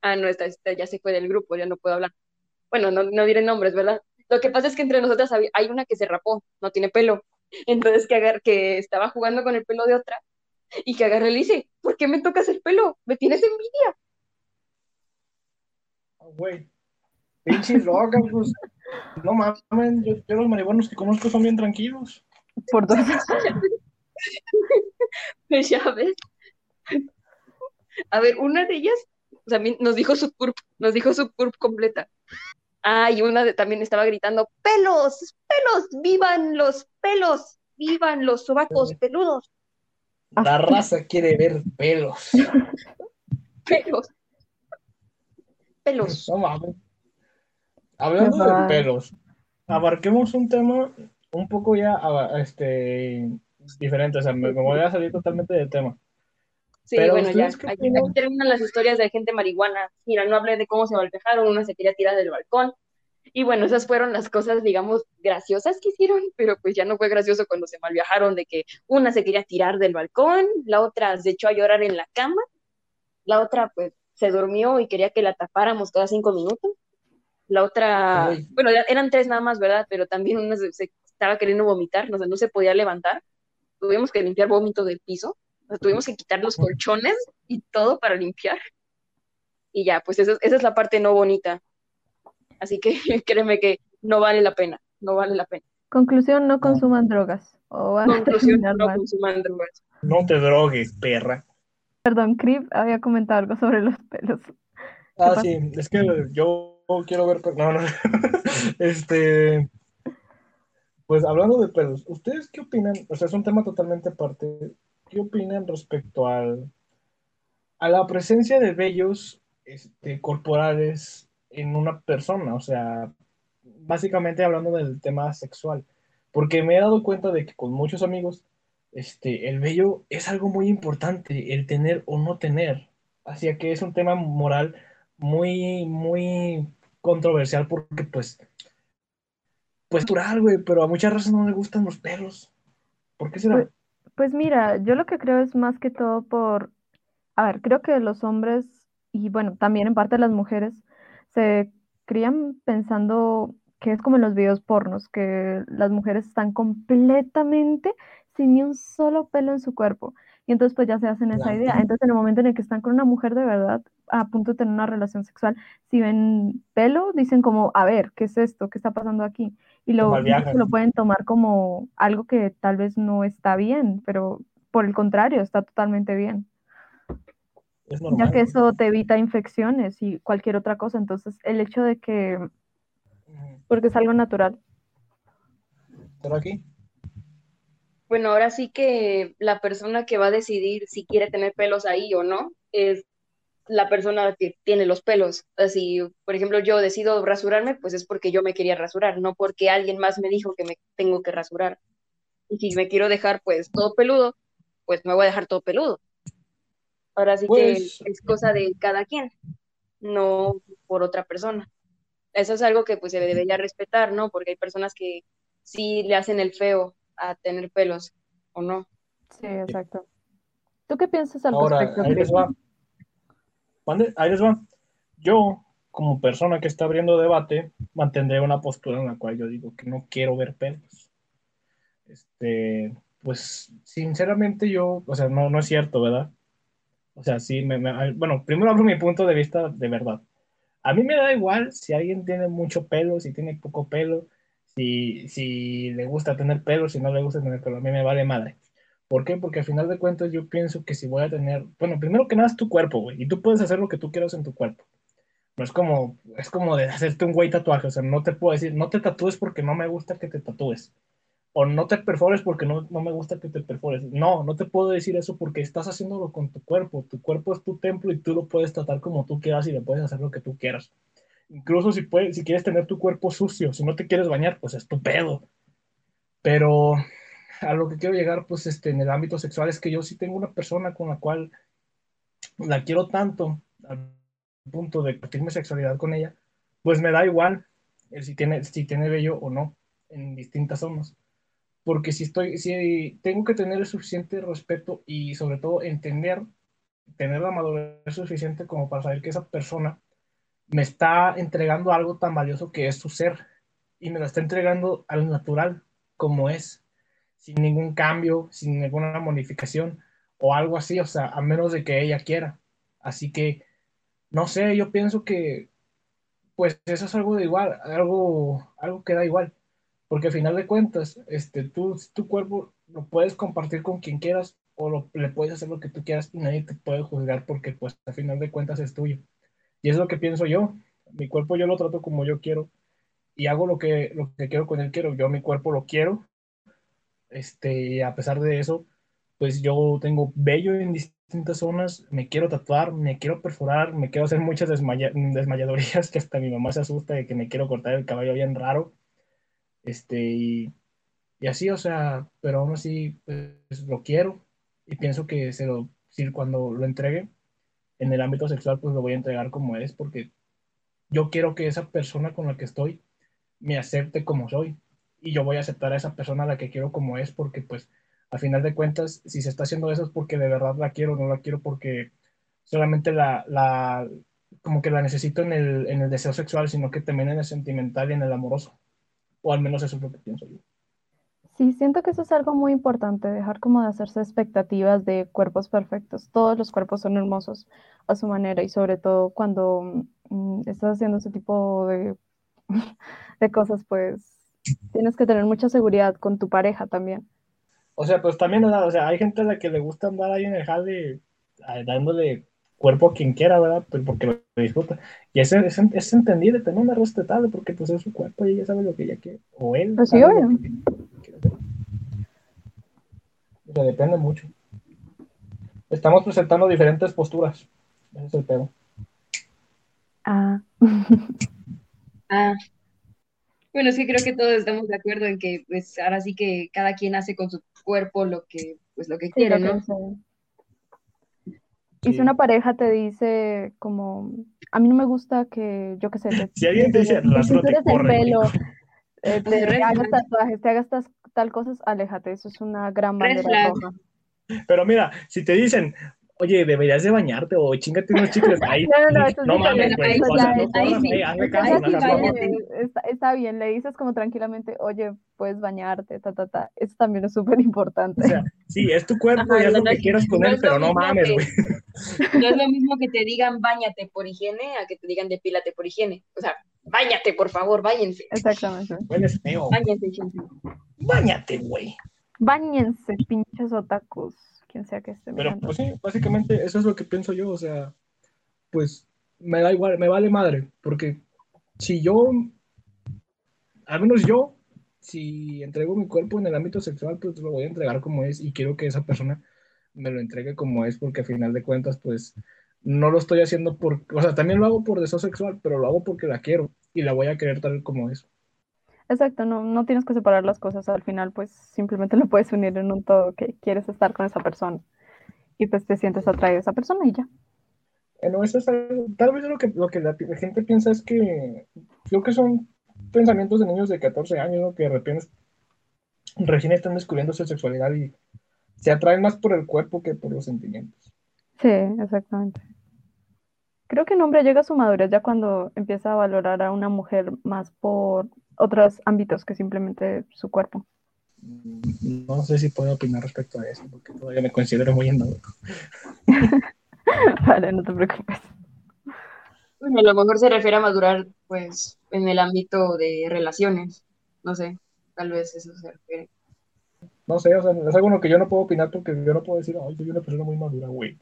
Ah, no, esta, esta ya se fue del grupo, ya no puedo hablar. Bueno, no, no diré nombres, ¿verdad? Lo que pasa es que entre nosotras había- hay una que se rapó, no tiene pelo. Entonces que, agar- que estaba jugando con el pelo de otra y que agarré y le dice, ¿por qué me tocas el pelo? ¿Me tienes envidia?
Güey. Pinches locas, pues. No mames, yo, yo los marihuanos que conozco son bien tranquilos.
por dos.
Pues ya ves. A ver, una de ellas, o sea, mi- nos dijo su curp, nos dijo su curp completa. Ah, y una de, también estaba gritando, pelos, pelos, vivan los pelos, vivan los sobacos peludos,
La raza quiere ver pelos.
pelos, pelos.
No mames. Hablando
Ajá.
de pelos, abarquemos un tema un poco ya este, diferente, o sea, me, me voy a salir totalmente del tema.
Sí,
Pero
bueno, ya.
¿ustedes qué
Aquí, aquí terminan las historias de gente marihuana. Mira, no hablé de cómo se golpearon, una se quería tirar del balcón. Y bueno, esas fueron las cosas, digamos, graciosas que hicieron, pero pues ya no fue gracioso cuando se malviajaron de que una se quería tirar del balcón, la otra se echó a llorar en la cama, la otra pues se durmió y quería que la tapáramos cada cinco minutos. La otra, bueno, eran tres nada más, ¿verdad? Pero también una se, se estaba queriendo vomitar, no, sé, no se podía levantar. Tuvimos que limpiar vómito del piso, o sea, tuvimos que quitar los colchones y todo para limpiar. Y ya, pues esa, esa es la parte no bonita. Así que créeme que no vale la pena, no vale la pena.
Conclusión, no consuman drogas o
Conclusión, no
mal.
consuman drogas.
No te drogues, perra.
Perdón, Crip había comentado algo sobre los pelos.
Ah, sí, es que yo quiero ver, no, no, este, pues hablando de pelos, ¿ustedes qué opinan? O sea, es un tema totalmente aparte. ¿Qué opinan respecto al, a la presencia de vellos este, corporales en una persona? O sea, básicamente hablando del tema sexual, porque me he dado cuenta de que con muchos amigos, este, el vello es algo muy importante, el tener o no tener. Así que es un tema moral muy, muy controversial porque pues, pues natural, güey, pero a muchas razas no les gustan los pelos. ¿Por qué será?
Pues, pues mira, yo lo que creo es más que todo por, a ver, creo que los hombres y bueno, también en parte las mujeres se crían pensando que es como en los videos pornos, que las mujeres están completamente sin ni un solo pelo en su cuerpo. Y entonces pues ya se hacen esa idea. Entonces en el momento en el que están con una mujer de verdad a punto de tener una relación sexual, si ven pelo, dicen como, a ver, ¿qué es esto? ¿Qué está pasando aquí? Y lo, incluso lo pueden tomar como algo que tal vez no está bien, pero por el contrario, está totalmente bien,
Es
ya que eso te evita infecciones y cualquier otra cosa. Entonces, el hecho de que, porque es algo natural,
¿Será aquí?
Bueno, ahora sí que la persona que va a decidir si quiere tener pelos ahí o no es la persona que tiene los pelos. Así, por ejemplo, yo decido rasurarme, pues es porque yo me quería rasurar, no porque alguien más me dijo que me tengo que rasurar. Y si me quiero dejar pues todo peludo, pues me voy a dejar todo peludo. Ahora sí
Pues-
que es cosa de cada quien, no por otra persona. Eso es algo que pues se debería respetar, ¿no? Porque hay personas que sí le hacen el feo a tener pelos o no.
sí, exacto. ¿Tú qué piensas al
Ahora,
respecto,
ahí les va. Ahí les va. Yo, como persona que está abriendo debate, mantendré una postura en la cual yo digo que no quiero ver pelos. Este, pues, sinceramente yo, o sea, no, no es cierto, ¿verdad? O sea, sí, me, me- bueno, primero abro mi punto de vista de verdad. A mí me da igual si alguien tiene mucho pelo, si tiene poco pelo, si, si le gusta tener pelo, si no le gusta tener pelo. A mí me vale madre. ¿Por qué? Porque al final de cuentas yo pienso que si voy a tener, bueno, primero que nada es tu cuerpo, güey, y tú puedes hacer lo que tú quieras en tu cuerpo. No es como, es como de hacerte un güey tatuaje, o sea, no te puedo decir, no te tatúes porque no me gusta que te tatúes, o no te perfores porque no, no me gusta que te perfores. No, no te puedo decir eso porque estás haciéndolo con tu cuerpo. Tu cuerpo es tu templo y tú lo puedes tratar como tú quieras y le puedes hacer lo que tú quieras. Incluso si, puedes, si quieres tener tu cuerpo sucio, si no te quieres bañar, pues es tu pedo. Pero a lo que quiero llegar, pues este, en el ámbito sexual es que yo sí tengo una persona con la cual la quiero tanto al punto de compartir mi sexualidad con ella, pues me da igual el si tiene, si tiene vello o no en distintas zonas. Porque si estoy, si tengo que tener el suficiente respeto y sobre todo entender, tener la madurez suficiente como para saber que esa persona me está entregando algo tan valioso que es su ser y me la está entregando al natural como es, sin ningún cambio, sin ninguna modificación o algo así, o sea, a menos de que ella quiera. Así que, no sé, yo pienso que, pues eso es algo de igual, algo, algo que da igual, porque al final de cuentas, este, tú, tu cuerpo lo puedes compartir con quien quieras o lo, le puedes hacer lo que tú quieras y nadie te puede juzgar porque, pues, al final de cuentas es tuyo. Y es lo que pienso yo. Mi cuerpo yo lo trato como yo quiero y hago lo que, lo que quiero con él quiero. Yo mi cuerpo lo quiero. Este, a pesar de eso, pues yo tengo vello en distintas zonas, me quiero tatuar, me quiero perforar, me quiero hacer muchas desmaya desmayadorías que hasta mi mamá se asusta de que me quiero cortar el cabello bien raro. Este, y, y así, o sea, pero aún así, pues lo quiero y pienso que se lo, cuando lo entregue en el ámbito sexual, pues lo voy a entregar como es, porque yo quiero que esa persona con la que estoy me acepte como soy y yo voy a aceptar a esa persona a la que quiero como es, porque pues a final de cuentas, si se está haciendo eso es porque de verdad la quiero, no la quiero porque solamente la, la como que la necesito en el, en el deseo sexual, sino que también en el sentimental y en el amoroso. O al menos eso es lo que pienso yo.
Sí, siento que eso es algo muy importante, dejar como de hacerse expectativas de cuerpos perfectos. Todos los cuerpos son hermosos a su manera y sobre todo cuando mm, estás haciendo ese tipo de, de cosas, pues tienes que tener mucha seguridad con tu pareja también.
O sea, pues también, o sea, hay gente a la que le gusta andar ahí en el jale dándole cuerpo a quien quiera, ¿verdad? Pues porque lo disfruta. Y eso es, es, entendible, también es respetable, porque pues es su cuerpo y ella sabe lo que ella quiere. O él.
Pues sí, obvio.
O sea, depende mucho. Estamos presentando diferentes posturas. Ese es el pedo.
Ah.
ah. Bueno, sí creo que todos estamos de acuerdo en que pues ahora sí que cada quien hace con su cuerpo lo que pues lo que quiere, ¿no?
Y si una pareja te dice como, a mí no me gusta que, yo qué sé, te,
si alguien te dice, te
el pelo, eh, te, hagas tatuajes, te hagas tal cosas, aléjate, eso es una gran bandera roja.
Pero mira, si te dicen, oye, deberías de bañarte o chingate unos chicles. Ahí, no, no, no, no mames, güey.
Está bien, le dices como tranquilamente, oye, puedes bañarte, ta, ta, ta. Eso también es súper importante.
O sea, sí, es tu cuerpo y haz lo que quieras con él, pero no mames, güey.
No es lo mismo que te digan bañate por higiene a que te digan depílate por higiene. O sea, bañate, por favor, váyanse.
Exactamente.
Hueles feo.
Báñate, gente.
Báñate, güey.
Báñense, pinches otacos sea que esté
Pero pues sí, básicamente eso es lo que pienso yo, o sea, pues me da igual, me vale madre, porque si yo, al menos yo, si entrego mi cuerpo en el ámbito sexual, pues lo voy a entregar como es y quiero que esa persona me lo entregue como es, porque al final de cuentas, pues no lo estoy haciendo por, o sea, también lo hago por deseo sexual, pero lo hago porque la quiero y la voy a querer tal como es.
Exacto, no, no tienes que separar las cosas, al final pues simplemente lo puedes unir en un todo que quieres estar con esa persona y pues te sientes atraído a esa persona y ya.
Bueno, eso es tal vez lo que, lo que la, gente piensa es que creo que son pensamientos de niños de 14 años, que de repente recién están descubriendo su sexualidad y se atraen más por el cuerpo que por los sentimientos.
Sí, exactamente. Creo que un hombre llega a su madurez ya cuando empieza a valorar a una mujer más por otros ámbitos que simplemente su cuerpo.
No sé si puedo opinar respecto a eso, porque todavía me considero muy inmaduro.
vale, no te preocupes.
Bueno, a lo mejor se refiere a madurar, pues, en el ámbito de relaciones. No sé, tal vez eso se refiere.
No sé, o sea, es algo que yo no puedo opinar porque yo no puedo decir, ay, soy una persona muy madura, güey.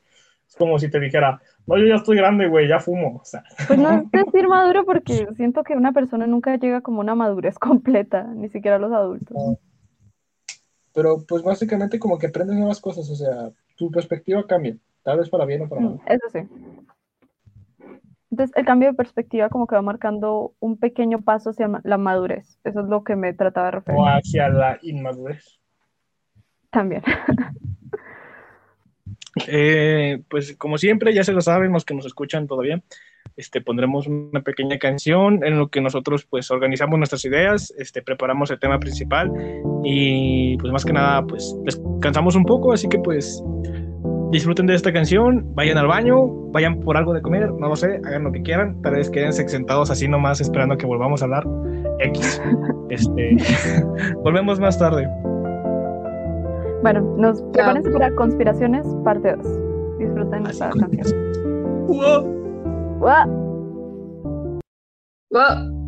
Es como si te dijera, no, yo ya estoy grande, güey, ya fumo. O sea.
Pues no es decir maduro porque siento que una persona nunca llega como una madurez completa, ni siquiera los adultos.
Pero pues básicamente como que aprendes nuevas cosas, o sea, tu perspectiva cambia, tal vez para bien o para mal.
Eso sí. Entonces, el cambio de perspectiva como que va marcando un pequeño paso hacia la madurez. Eso es lo que me trataba de referir.
O hacia la inmadurez.
También.
Eh, pues como siempre, ya se lo saben los que nos escuchan todavía, este, pondremos una pequeña canción en lo que nosotros pues organizamos nuestras ideas, este, preparamos el tema principal y pues más que nada pues descansamos un poco, así que pues disfruten de esta canción, vayan al baño, vayan por algo de comer, no lo sé, hagan lo que quieran, tal vez quédense sentados así nomás esperando que volvamos a hablar. X. Este, volvemos más tarde.
Bueno, nos prepárense para Conspiraciones, parte 2. Disfruten esta canción. ¡Wow! ¡Wow!
¡Wow!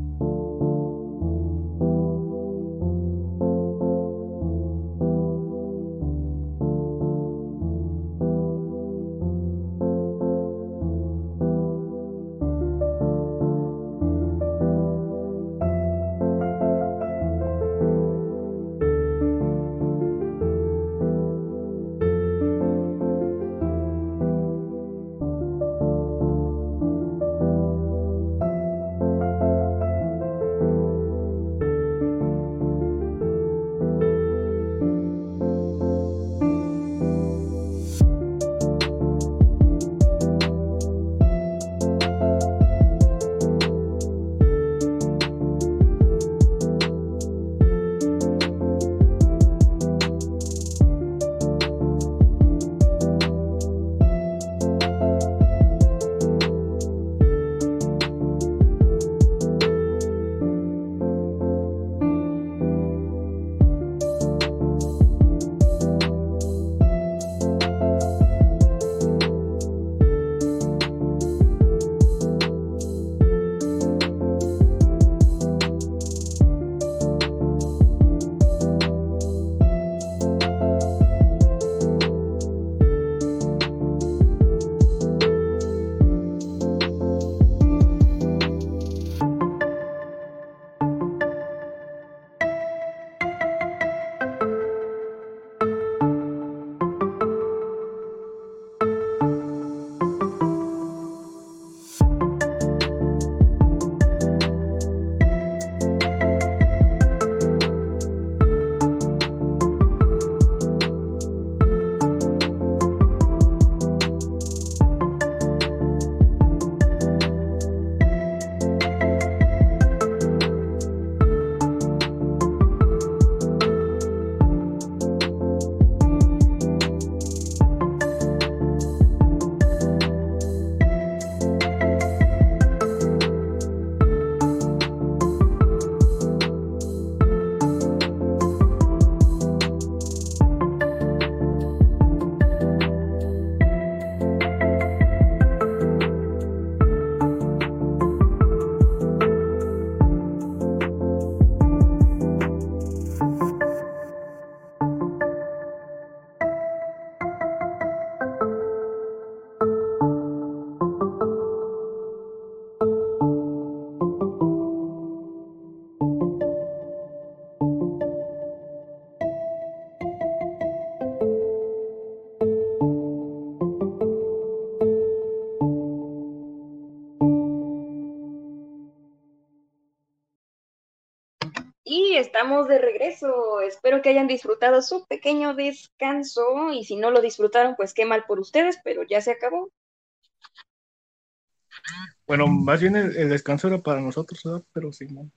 Estamos de regreso. Espero que hayan disfrutado su pequeño descanso. Y si no lo disfrutaron, pues qué mal por ustedes, pero ya se acabó.
Bueno, más bien el, el descanso era para nosotros, ¿verdad? Pero sí, no.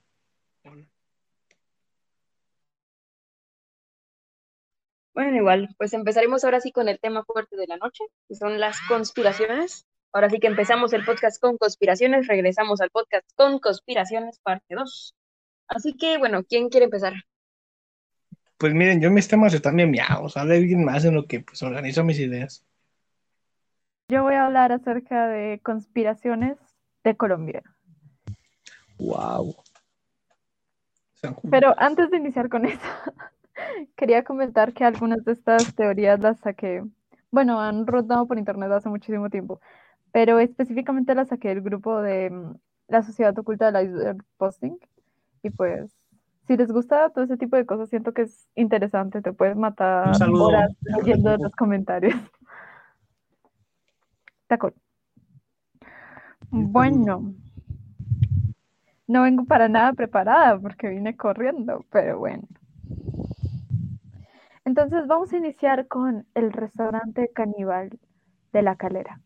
Bueno, igual, pues empezaremos ahora sí con el tema fuerte de la noche, que son las conspiraciones. Ahora sí que empezamos el podcast con conspiraciones, regresamos al podcast con conspiraciones, parte 2. Así que, bueno, ¿quién quiere empezar?
Pues miren, yo mis temas están bien miados, habla alguien más en lo que pues organizo mis ideas.
Yo voy a hablar acerca de conspiraciones de Colombia.
Wow.
Pero antes de iniciar con eso, quería comentar que algunas de estas teorías las saqué, bueno, han rodado por internet hace muchísimo tiempo, pero específicamente las saqué del grupo de mm, la Sociedad Oculta del Iceberg Posting. Y pues, si les gusta todo ese tipo de cosas, siento que es interesante, te puedes matar horas leyendo los comentarios. Cool. Bueno, no vengo para nada preparada porque vine corriendo, pero bueno. Entonces vamos a iniciar con el restaurante caníbal de la calera.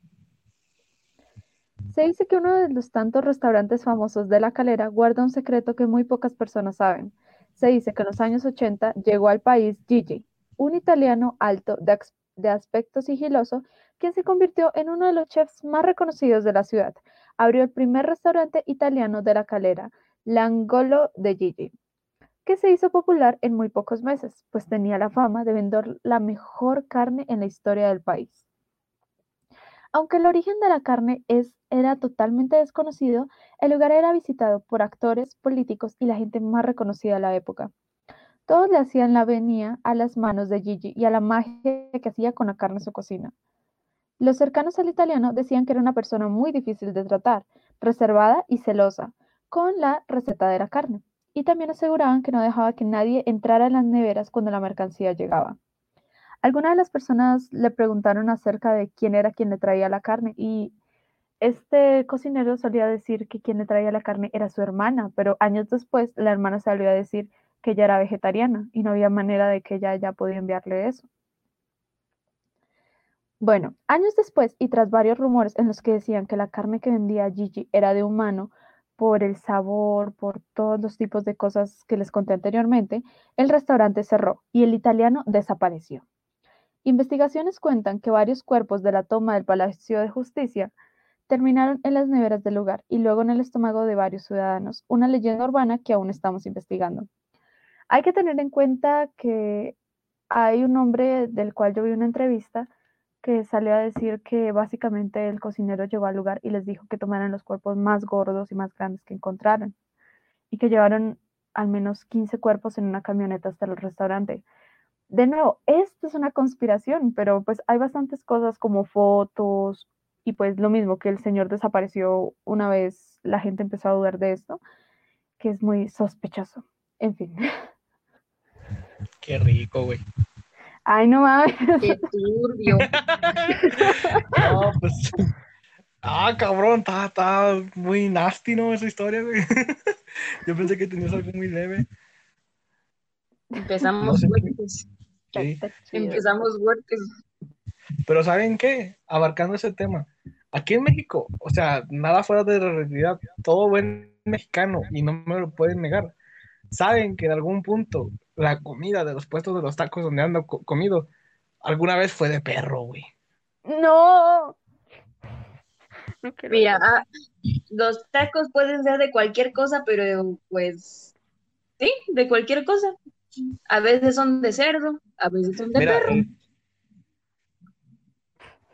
Se dice que uno de los tantos restaurantes famosos de la calera guarda un secreto que muy pocas personas saben. Se dice que en los años 80 llegó al país Gigi, un italiano alto de, aspecto sigiloso, quien se convirtió en uno de los chefs más reconocidos de la ciudad. Abrió el primer restaurante italiano de la calera, L'Angolo de Gigi, que se hizo popular en muy pocos meses, pues tenía la fama de vender la mejor carne en la historia del país. Aunque el origen de la carne es, era totalmente desconocido, el lugar era visitado por actores, políticos y la gente más reconocida de la época. Todos le hacían la venía a las manos de Gigi y a la magia que hacía con la carne en su cocina. Los cercanos al italiano decían que era una persona muy difícil de tratar, reservada y celosa con la receta de la carne, y también aseguraban que no dejaba que nadie entrara en las neveras cuando la mercancía llegaba. Algunas de las personas le preguntaron acerca de quién era quien le traía la carne y este cocinero solía decir que quien le traía la carne era su hermana, pero años después la hermana salió a decir que ella era vegetariana y no había manera de que ella haya podido enviarle eso. Bueno, años después y tras varios rumores en los que decían que la carne que vendía Gigi era de humano por el sabor, por todos los tipos de cosas que les conté anteriormente, el restaurante cerró y el italiano desapareció. Investigaciones cuentan que varios cuerpos de la toma del Palacio de Justicia terminaron en las neveras del lugar y luego en el estómago de varios ciudadanos, una leyenda urbana que aún estamos investigando. Hay que tener en cuenta que hay un hombre del cual yo vi una entrevista que salió a decir que básicamente el cocinero llegó al lugar y les dijo que tomaran los cuerpos más gordos y más grandes que encontraron y que llevaron al menos 15 cuerpos en una camioneta hasta el restaurante. De nuevo, esto es una conspiración, pero pues hay bastantes cosas como fotos y pues lo mismo que el señor desapareció una vez la gente empezó a dudar de esto, que es muy sospechoso. En fin.
Qué rico, güey.
Ay, no mames.
Qué turbio.
No, pues. Ah, cabrón, está, está muy nasty, ¿no? Esa historia, güey. Yo pensé que tenías algo muy leve.
Empezamos
No sé. Sí.
Empezamos fuertes.
Pero ¿saben qué? Abarcando ese tema. Aquí en México, o sea, nada fuera de la realidad, todo buen mexicano, y no me lo pueden negar, saben que en algún punto la comida de los puestos de los tacos donde ando co- comido alguna vez fue de perro, güey.
No.
Mira, ah, los tacos pueden ser de cualquier cosa, pero pues sí, de cualquier cosa. A veces son de cerdo, a veces son de
Mira,
perro.
eh,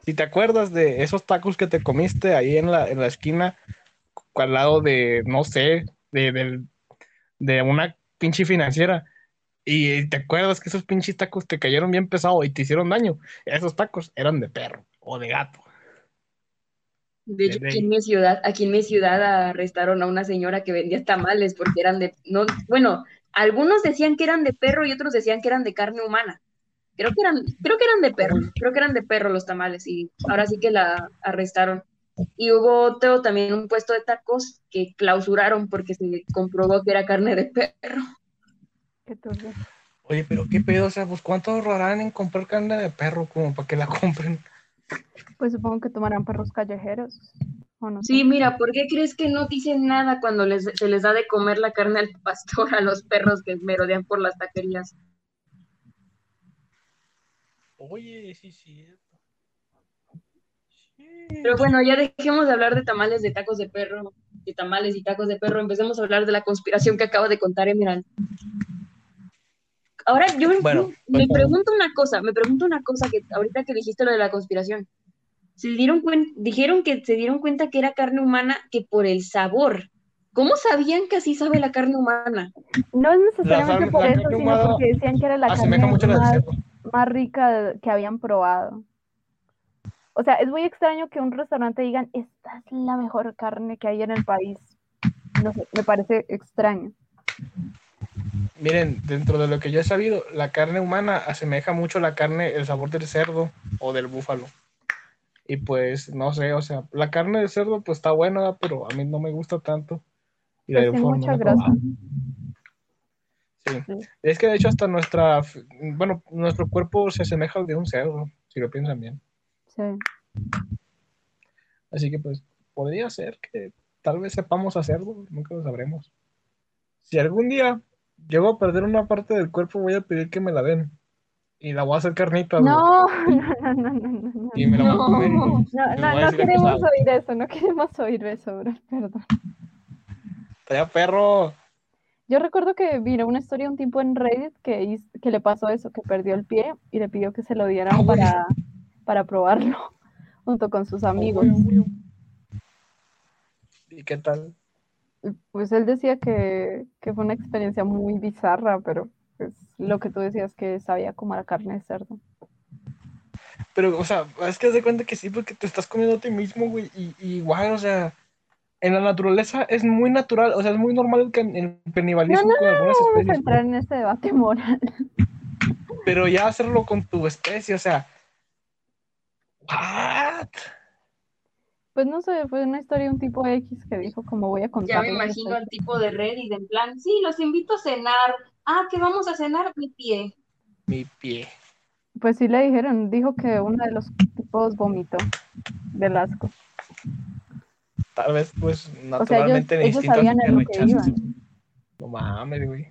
si te acuerdas de esos tacos que te comiste ahí en la, en la esquina, al lado de, no sé, de, del- de una pinche financiera, y te acuerdas que esos pinches tacos te cayeron bien pesado y te hicieron daño, esos tacos eran de perro o de gato.
De hecho,
de
aquí en mi ciudad, aquí en mi ciudad arrestaron a una señora que vendía tamales porque eran de, no, bueno, algunos decían que eran de perro y otros decían que eran de carne humana. Creo que eran, creo que eran de perro, creo que eran de perro los tamales y ahora sí que la arrestaron. Y hubo otro también un puesto de tacos que clausuraron porque se comprobó que era carne de perro.
Qué turbio.
Oye, pero qué pedo, o sea, pues cuánto ahorrarán en comprar carne de perro como para que la compren.
Pues supongo que tomarán perros callejeros. ¿o no?
Sí, mira, ¿por qué crees que no dicen nada cuando les, se les da de comer la carne al pastor a los perros que merodean por las taquerías?
Oye, sí, sí.
Pero bueno, ya dejemos de hablar de tamales de tacos de perro, de tamales y tacos de perro, empecemos a hablar de la conspiración que acaba de contar Emerald. Ahora yo me-
Bueno,
me
pues,
pregunto una cosa, me pregunto una cosa que ahorita que dijiste lo de la conspiración. Se dieron dijeron que se dieron cuenta que era carne humana que por el sabor. ¿Cómo sabían que así sabe la carne humana?
No es necesariamente
carne-
por
la
eso, sino porque decían que era la carne
mucho la
más, más rica que habían probado. O sea, es muy extraño que un restaurante digan, esta es la mejor carne que hay en el país. No sé, me parece extraño.
Miren, dentro de lo que yo he sabido, la carne humana asemeja mucho la carne, el sabor del cerdo o del búfalo. Y pues, no sé, o sea, la carne de cerdo pues está buena, pero a mí no me gusta tanto. Y la
Pues
de búfalo
mucha grasa.
Sí. Es que de hecho hasta nuestra, bueno, nuestro cuerpo se asemeja al de un cerdo, si lo piensan bien.
Sí.
Así que pues podría ser que tal vez sepamos hacerlo, nunca lo sabremos. Si algún día llego a perder una parte del cuerpo, voy a pedir que me la den. Y la voy a hacer carnitas, güey.
No, no, no, no, no, no.
Y me la voy a comer.
No, no, no queremos oír eso, no queremos oír eso, bro, perdón.
Estaría perro.
Yo recuerdo que vi una historia un tipo en Reddit que, que le pasó eso, que perdió el pie y le pidió que se lo dieran
Ah,
para, para probarlo junto con sus amigos.
¿Y qué tal?
Pues él decía que, que fue una experiencia muy bizarra, pero pues lo que tú decías que sabía como a la carne de cerdo.
Pero, o sea, es que haz de cuenta que sí, porque te estás comiendo a ti mismo, güey. Y, y o sea, en la naturaleza es muy natural, o sea, es muy normal el, can- el canibalismo
No, no,
con algunas
No vamos a
especies.
entrar en este debate moral.
Pero ya hacerlo con tu especie, o sea. ¿What?
Pues no sé, fue una historia de un tipo X que dijo como voy a
Ya
contar.
me imagino al tipo de Reddit en plan, sí, los invito a cenar. Ah, ¿qué vamos a cenar? Mi pie.
Mi pie.
Pues sí le dijeron, dijo que uno de los tipos vomitó del asco.
Tal vez, pues,
O sea, ellos,
naturalmente el
ellos
instinto hace
sabían a
que
lo que
rechaces.
iban.
No mames, güey.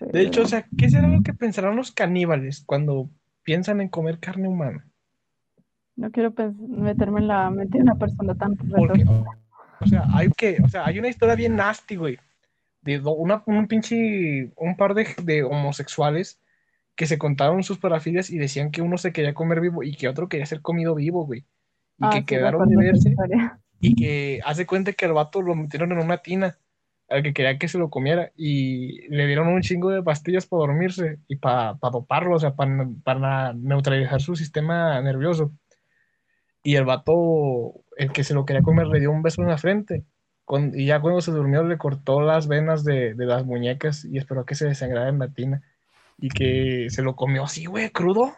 Sí,
De hecho, o sea, ¿qué será lo que pensarán los caníbales cuando piensan en comer carne humana?
No quiero meterme en la mente de una persona tan
Porque, o sea, hay que, o sea, hay una historia bien nasty, güey, de una, un pinche, un par de, de homosexuales que se contaron sus parafilias y decían que uno se quería comer vivo y que otro quería ser comido vivo, güey. Y
Ah,
que
sí,
quedaron de verse y que hace cuenta que al vato lo metieron en una tina al que quería que se lo comiera y le dieron un chingo de pastillas para dormirse y para doparlo, o sea, para, para neutralizar su sistema nervioso. Y el vato, el que se lo quería comer, le dio un beso en la frente. Con- y ya cuando se durmió, le cortó las venas de, de las muñecas y esperó que se desangrara en la tina. Y que se lo comió así, güey, crudo.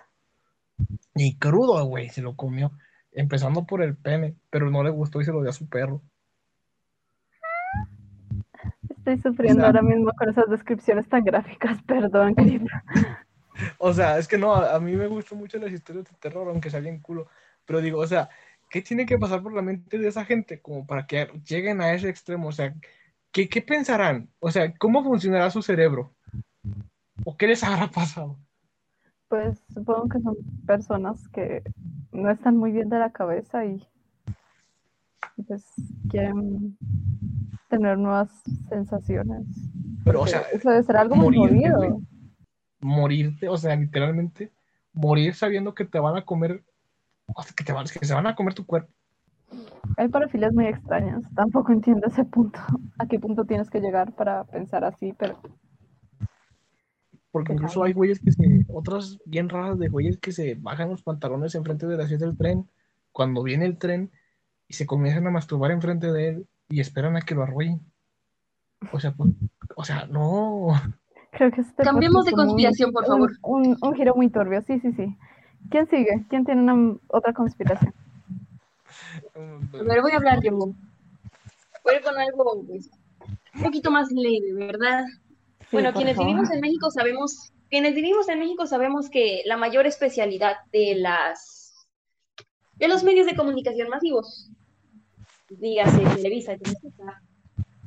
Y crudo, güey, se lo comió. Empezando por el pene, pero no le gustó y se lo dio a su perro.
Estoy sufriendo
O sea-
ahora mismo con esas descripciones tan gráficas, perdón, querida.
O sea, es que no, a, a mí me gustan mucho las historias de terror, aunque sea bien culo. Pero digo, o sea, ¿qué tiene que pasar por la mente de esa gente como para que lleguen a ese extremo? O sea, ¿qué, qué pensarán? O sea, ¿cómo funcionará su cerebro? ¿O qué les habrá pasado?
Pues supongo que son personas que no están muy bien de la cabeza y, y, pues quieren tener nuevas sensaciones.
Pero, o sea,
eso debe ser algo muy
morirte, güey. morirte, o sea, literalmente, morir sabiendo que te van a comer, que, te van, que se van a comer tu cuerpo.
Hay parafilias muy extrañas. Tampoco entiendo ese punto. ¿A qué punto tienes que llegar para pensar así? Pero
Porque incluso hay güeyes que se, otras bien raras de güeyes que se bajan los pantalones enfrente de la silla del tren, cuando viene el tren, y se comienzan a masturbar enfrente de él y esperan a que lo arrollen. O sea, pues, o sea, no.
creo que este
Cambiemos de
un-
conspiración, por favor.
Un, un- un giro muy turbio. Sí, sí, sí. ¿Quién sigue? ¿Quién tiene una otra conspiración?
A ver, voy a hablar yo. Voy a ir con algo pues, un poquito más leve, ¿verdad? Bueno, quienes
favor.
vivimos en México sabemos, quienes vivimos en México sabemos que la mayor especialidad de las de los medios de comunicación masivos, dígase Televisa, Televisa,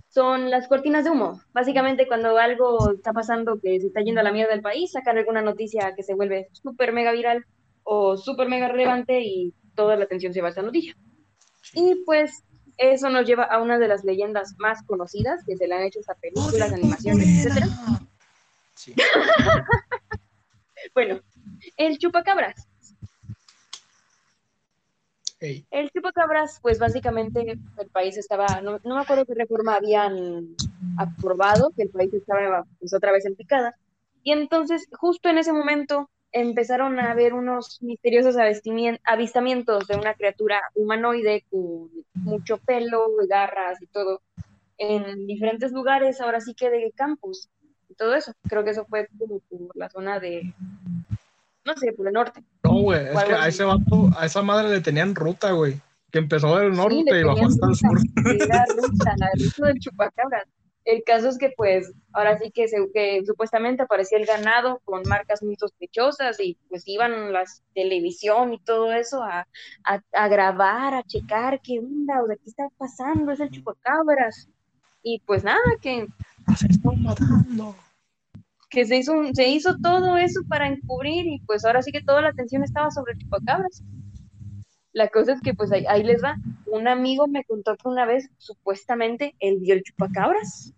son las cortinas de humo. Básicamente cuando algo está pasando que se está yendo a la mierda del país, sacan alguna noticia que se vuelve súper mega viral o súper mega relevante y toda la atención se va a esa noticia. Y pues eso nos lleva a una de las leyendas más conocidas que se le han hecho hasta películas, animaciones, etcétera.
Sí.
Bueno, el chupacabras.
Ey.
El chupacabras, pues básicamente el país estaba, no, no me acuerdo qué reforma habían aprobado, que el país estaba pues otra vez en picada. Y entonces, justo en ese momento, empezaron a haber unos misteriosos avistamientos de una criatura humanoide con mucho pelo, garras y todo, en diferentes lugares, ahora sí que de campus y todo eso. Creo que eso fue como por la zona de, no sé, por el norte.
No, güey, es que a ese vato, a esa madre le tenían ruta, güey. Que empezó del norte
Sí,
y bajó hasta el sur.
Era ruta, la ruta del chupacabras. El caso es que, pues, ahora sí que, se- que supuestamente aparecía el ganado con marcas muy sospechosas y pues iban las televisión y todo eso a, a, a grabar, a checar qué onda, o sea, qué está pasando, es el chupacabras. Y pues nada, que,
Se están matando.
que se hizo, se hizo todo eso para encubrir y pues ahora sí que toda la atención estaba sobre el chupacabras. La cosa es que pues ahí, ahí les va. Un amigo me contó que una vez supuestamente él vio el chupacabras.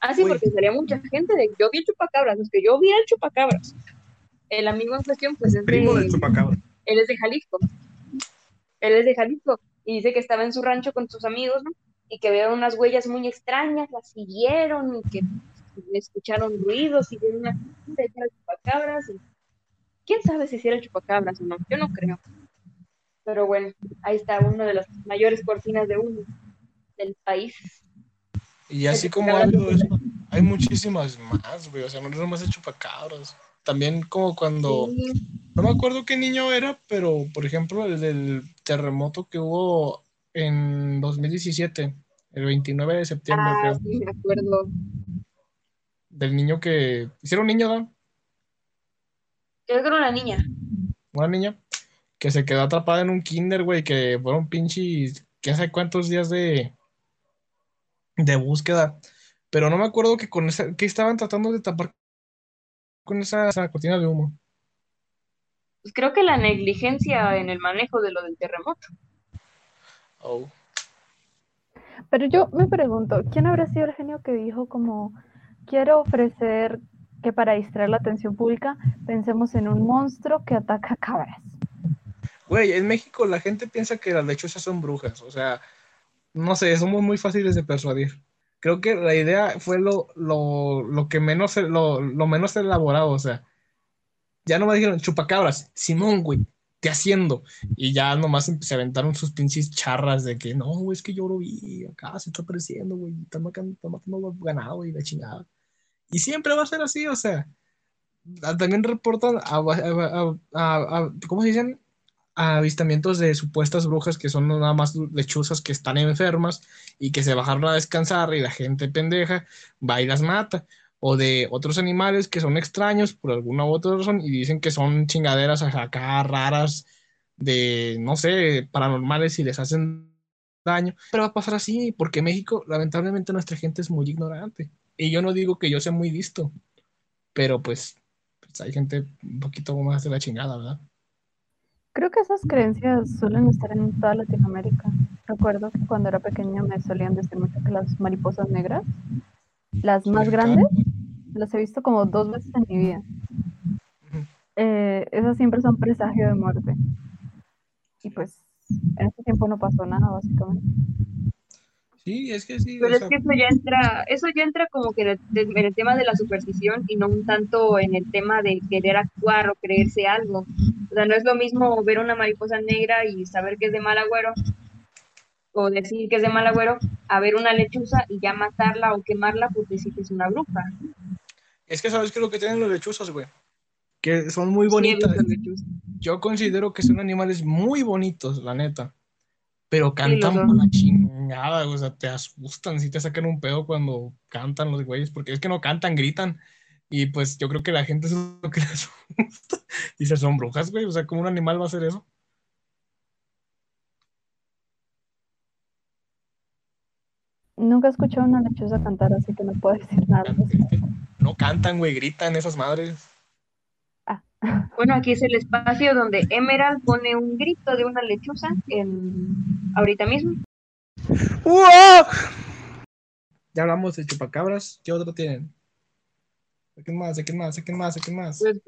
Ah, sí,
Uy.
porque salía mucha gente de yo vi el chupacabras, es que yo vi el chupacabras. El amigo en cuestión pues es
Primo
de,
del chupacabra.
él es de Jalisco. Él es de Jalisco y dice que estaba en su rancho con sus amigos, ¿no? Y que vieron unas huellas muy extrañas, las siguieron y que escucharon ruidos y vieron una chupacabras. y- ¿Quién sabe si era el chupacabras o no? Yo no creo. Pero bueno, ahí está una de las mayores cortinas de humo del país.
Y así como eso, hay muchísimas más, güey. O sea, no es nomás el chupacabras. También como cuando,
Sí,
no me acuerdo qué niño era, pero por ejemplo el del terremoto que hubo en 2017, el 29 de septiembre,
ah,
creo.
sí, me acuerdo.
Del niño que, hicieron un niño, ¿no?
Creo que era una niña.
Una niña que se quedó atrapada en un kinder, güey, que fueron pinches, qué sé cuántos días de, de búsqueda. Pero no me acuerdo que con esa, que estaban tratando de tapar con esa, esa cortina de humo.
Pues creo que la negligencia en el manejo de lo del terremoto.
Oh.
Pero yo me pregunto, ¿quién habrá sido el genio que dijo como, quiero ofrecer que para distraer la atención pública pensemos en un monstruo que ataca cabras?
Güey, en México la gente piensa que las lechuzas son brujas, o sea, no sé, somos muy fáciles de persuadir. Creo que la idea fue lo, lo, lo que menos, lo, lo menos elaborado, o sea, ya no me dijeron chupacabras, Simón, güey, te haciendo. Y ya nomás se aventaron sus pinches charras de que no, güey, es que yo lo vi, acá se está apareciendo, güey, está matando, está matando ganado y la chingada. Y siempre va a ser así, o sea, también reportan a, a- a- a- ¿cómo se dicen? Avistamientos de supuestas brujas que son nada más lechuzas que están enfermas y que se bajaron a descansar y la gente pendeja va y las mata. O de otros animales que son extraños por alguna u otra razón y dicen que son chingaderas acá raras de, no sé, paranormales y les hacen daño. Pero va a pasar así porque México, lamentablemente, nuestra gente es muy ignorante. Y yo no digo que yo sea muy listo, pero pues, pues hay gente un poquito más de la chingada, ¿verdad?
Creo que esas creencias suelen estar en toda Latinoamérica. Recuerdo que cuando era pequeña me solían decir mucho que las mariposas negras, las más grandes, las he visto como dos veces en mi vida. Eh, esas siempre son presagio de muerte. Y pues en ese tiempo no pasó nada, básicamente.
Sí, es que sí.
Pero es
sea,
que eso ya entra, eso ya entra como que en el, en el tema de la superstición y no un tanto en el tema de querer actuar o creerse algo. O sea, no es lo mismo ver una mariposa negra y saber que es de mal agüero o decir que es de mal agüero a ver una lechuza y ya matarla o quemarla por decir que es una bruja.
es que sabes que lo que tienen los lechuzas, güey. Que son muy bonitas. Yo considero que son animales muy bonitos, la neta. Pero cantan por la chingada, o sea, te asustan, si te sacan un pedo cuando cantan los güeyes, porque es que no cantan, gritan. Y pues yo creo que la gente es lo que les asusta. Dice, son brujas, güey, o sea, ¿cómo un animal va a hacer eso?
Nunca he escuchado a una lechuza cantar, así que no puedo decir nada.
No cantan, güey, gritan esas madres.
Bueno, aquí es el espacio donde Emerald pone un grito de una lechuza en... ahorita mismo.
Ya hablamos de chupacabras, ¿qué otro tienen? Saquen más, saquen más, saquen más, saquen más.
Pues,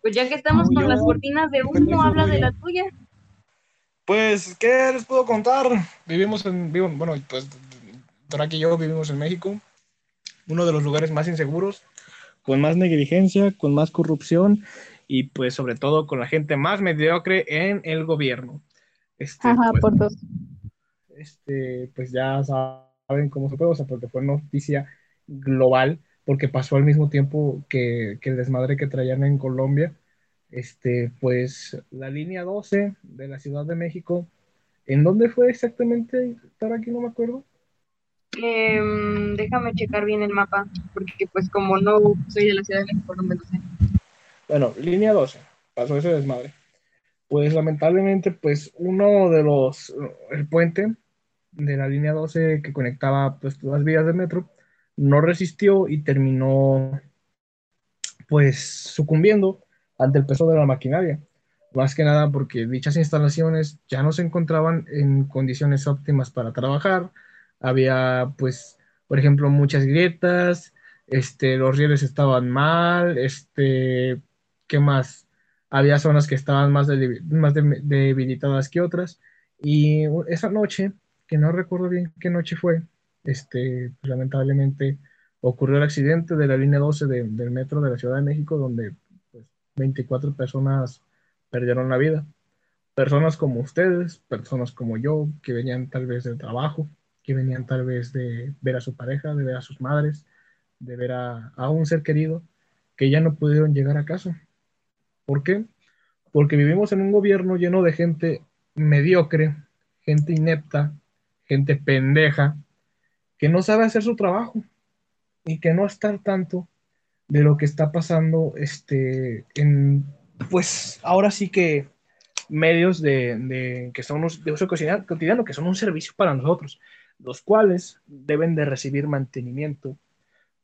pues ya que estamos con
Yo-
las cortinas de humo, habla de la tuya.
Pues, ¿qué les puedo contar? Vivimos en, vivo, bueno, pues, Torak y yo vivimos en México, uno de los lugares más inseguros, con más negligencia, con más corrupción y pues sobre todo con la gente más mediocre en el gobierno. Este,
Ajá,
pues,
por dos.
este, pues ya saben cómo se fue, o sea, porque fue noticia global, porque pasó al mismo tiempo que, que el desmadre que traían en Colombia. Este, pues la línea 12 de la Ciudad de México, ¿en dónde fue exactamente? Estar aquí no me acuerdo.
Em, déjame checar bien el mapa, porque pues como no soy de la Ciudad de México, no me lo sé.
Bueno, línea 12, pasó ese desmadre. Pues lamentablemente, pues uno de los, el puente de la línea 12 que conectaba pues las vías de metro, no resistió y terminó pues sucumbiendo ante el peso de la maquinaria. Más que nada porque dichas instalaciones ya no se encontraban en condiciones óptimas para trabajar. Había pues, por ejemplo, muchas grietas, este, los rieles estaban mal, este, ¿qué más? Había zonas que estaban más, más de- debilitadas que otras. Y esa noche, que no recuerdo bien qué noche fue, este, pues, lamentablemente ocurrió el accidente de la línea 12 de- del metro de la Ciudad de México, donde pues, 24 personas perdieron la vida. Personas como ustedes, personas como yo, que venían tal vez del trabajo, que venían tal vez de ver a su pareja, de ver a sus madres, de ver a, a un ser querido, que ya no pudieron llegar a casa. ¿Por qué? Porque vivimos en un gobierno lleno de gente mediocre, gente inepta, gente pendeja, que no sabe hacer su trabajo y que no está al tanto de lo que está pasando este, en, pues ahora sí que medios de, de- que son de uso cotidiano, que son un servicio para nosotros, los cuales deben de recibir mantenimiento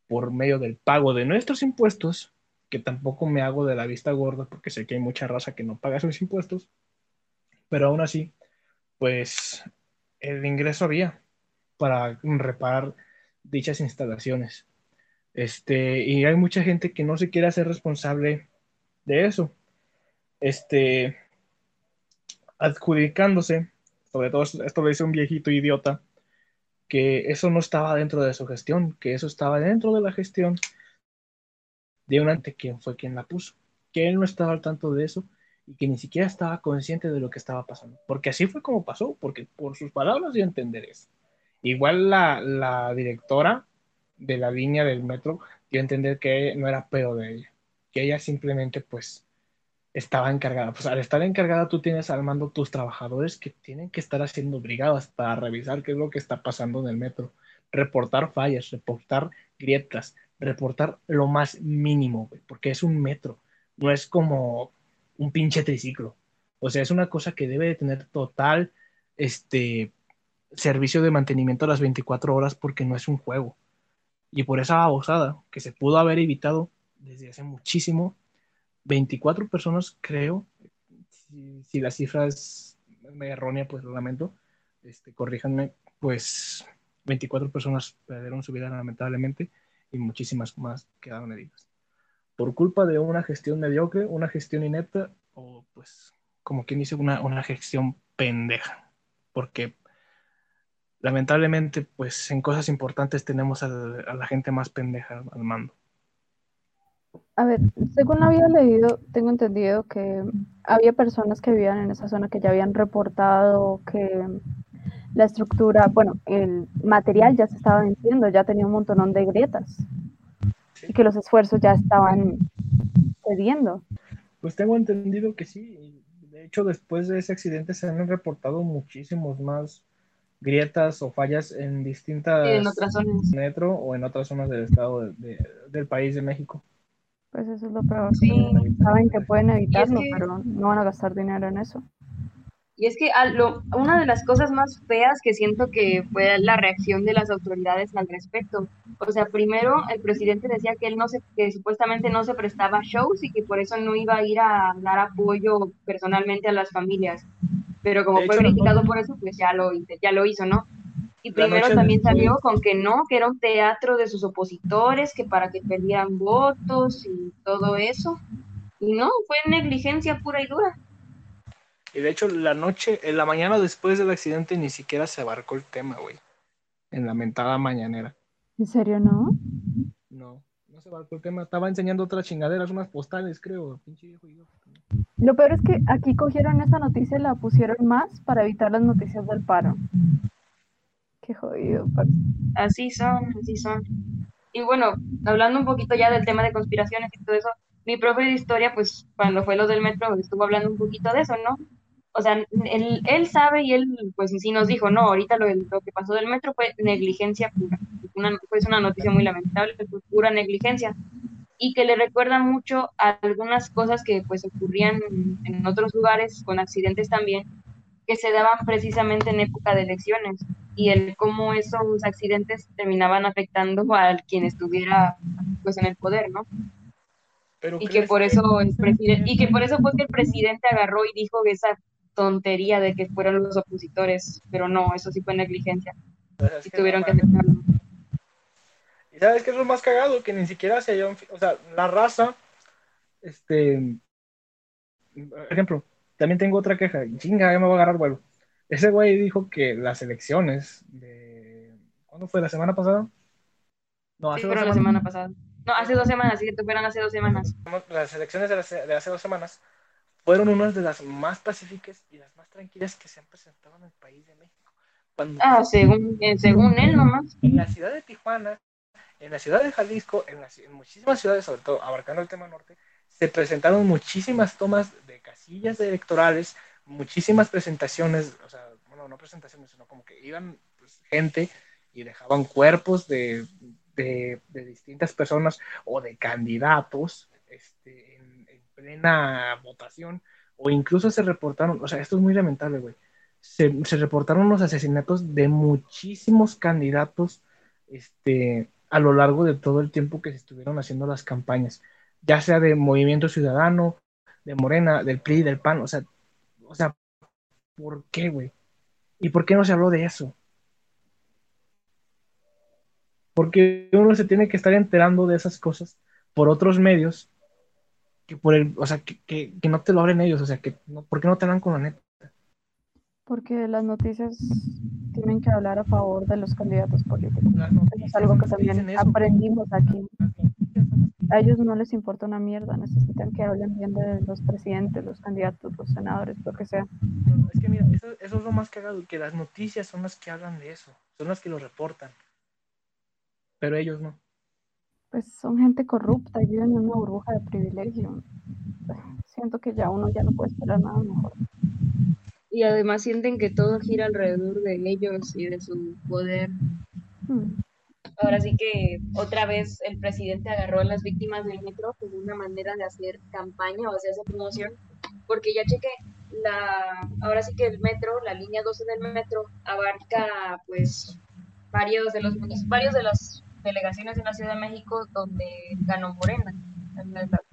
por medio del pago de nuestros impuestos, que tampoco me hago de la vista gorda porque sé que hay mucha raza que no paga sus impuestos, pero aún así, pues el ingreso había para reparar dichas instalaciones. Este, y hay mucha gente que no se quiere hacer responsable de eso. Este, adjudicándose, sobre todo esto lo dice un viejito idiota, que eso no estaba dentro de su gestión, que eso estaba dentro de la gestión de un ante quien fue quien la puso, que él no estaba al tanto de eso y que ni siquiera estaba consciente de lo que estaba pasando, porque así fue como pasó, porque por sus palabras a entender eso. Igual la, la directora de la línea del metro dio a entender que no era pedo de ella, que ella simplemente pues estaba encargada. Pues al estar encargada tú tienes al mando tus trabajadores que tienen que estar haciendo brigadas para revisar qué es lo que está pasando en el metro, reportar fallas, reportar grietas, reportar lo más mínimo, porque es un metro, no es como un pinche triciclo. O sea, es una cosa que debe de tener total este servicio de mantenimiento a las 24 horas porque no es un juego. Y por esa babosada que se pudo haber evitado desde hace muchísimo, 24 personas, creo, si, si la cifra es errónea, pues lo lamento, este, corríjanme, pues 24 personas perdieron su vida lamentablemente y muchísimas más quedaron heridas. Por culpa de una gestión mediocre, una gestión inepta o pues como quien dice una, una gestión pendeja. Porque lamentablemente pues en cosas importantes tenemos a, a la gente más pendeja al mando.
A ver, según había leído, tengo entendido que había personas que vivían en esa zona que ya habían reportado que la estructura, bueno, el material ya se estaba venciendo, ya tenía un montón de grietas y que los esfuerzos ya estaban cediendo.
Pues tengo entendido que sí. y De hecho, después de ese accidente se han reportado muchísimos más grietas o fallas en distintas
Sí, en otras zonas.
metro o en otras zonas del estado de- de- del país de México.
Pues eso es lo peor.
Sí.
Saben que pueden evitarlo,
que-
pero no van a gastar dinero en eso.
Y es que lo- una de las cosas más feas que siento que fue la reacción de las autoridades al respecto. O sea, primero el presidente decía que él no se, que supuestamente no se prestaba a shows y que por eso no iba a ir a dar apoyo personalmente a las familias. Pero como
De
fue
hecho,
criticado por eso, pues ya lo, ya lo hizo, ¿no? Y primero también salió con que no, que era un teatro de sus opositores, que para que perdieran votos y todo eso. Y no, fue negligencia pura y dura.
Y de hecho, la noche, en la mañana después del accidente ni siquiera se abarcó el tema, güey. En la mentada mañanera.
¿En serio no?
No, no se abarcó el tema. Estaba enseñando otras chingaderas, unas postales, creo. Pinche viejo.
Lo peor es que aquí cogieron esa noticia y la pusieron más para evitar las noticias del paro. Qué jodido, parce.
Así son, así son. Y bueno, hablando un poquito ya del tema de conspiraciones y todo eso, mi profe de historia, pues cuando fue lo del metro, estuvo hablando un poquito de eso, ¿no? O sea, él, él sabe y él, pues sí nos dijo, no, ahorita lo, lo que pasó del metro fue negligencia pura. Una, pues una noticia muy lamentable, fue pura negligencia. Y que le recuerda mucho a algunas cosas que pues ocurrían en otros lugares, con accidentes también, que se daban precisamente en época de elecciones y el cómo esos accidentes terminaban afectando a quien estuviera pues en el poder, ¿no?
Pero
Y que
¿crees
por eso el presidente y que por eso fue que el presidente agarró y dijo esa tontería de que fueron los opositores, pero no, eso sí fue negligencia
O sea, es
y
que
tuvieron
no
que aceptarlo.
Y sabes qué es lo más cagado, que ni siquiera se hayan, o sea, la raza, este, por ejemplo, también tengo otra queja, chinga, ya me voy a agarrar vuelo. Ese güey dijo que las elecciones de, ¿cuándo fue? ¿La semana pasada? No,
Sí,
hace dos
fueron la
semanas.
semana pasada. No, hace dos semanas, sí que fueron hace dos semanas.
Las elecciones de, las- de hace dos semanas fueron unas de las más pacíficas y las más tranquilas que se han presentado en el país de México. Cuando
Ah, según, eh, según él nomás.
en la ciudad de Tijuana, en la ciudad de Jalisco, en, las- en muchísimas ciudades, sobre todo abarcando el tema norte, se presentaron muchísimas tomas de casillas electorales, muchísimas presentaciones, o sea, bueno, no presentaciones, sino como que iban pues, gente y dejaban cuerpos de, de- de distintas personas o de candidatos este, plena votación, o incluso se reportaron, o sea, esto es muy lamentable, güey, se, se reportaron los asesinatos de muchísimos candidatos este, a lo largo de todo el tiempo que se estuvieron haciendo las campañas, ya sea de Movimiento Ciudadano, de Morena, del PRI, del PAN, o sea, o sea, ¿por qué, güey? ¿Y por qué no se habló de eso? Porque uno se tiene que estar enterando de esas cosas por otros medios que por el, o sea, que, que, que no te lo hablen ellos, o sea, que no, ¿por qué no te hablan con la neta?
Porque las noticias tienen que hablar a favor de los candidatos políticos. Es algo que también aprendimos aquí. A ellos no les importa una mierda, necesitan que hablen bien de los presidentes, los candidatos, los senadores, lo que sea.
No, es que mira, eso, eso es lo más cagado, que las noticias son las que hablan de eso, son las que lo reportan. Pero ellos no.
Pues son gente corrupta, viven en una burbuja de privilegio. Siento que ya uno ya no puede esperar nada mejor.
Y además sienten que todo gira alrededor de ellos y de su poder.
Hmm.
Ahora sí que otra vez el presidente agarró a las víctimas del metro como una manera de hacer campaña o hacerse promoción, porque ya chequé, la, ahora sí que el metro, la línea 12 del metro, abarca pues varios de los municip- varios de las delegaciones de la Ciudad de México donde ganó Morena,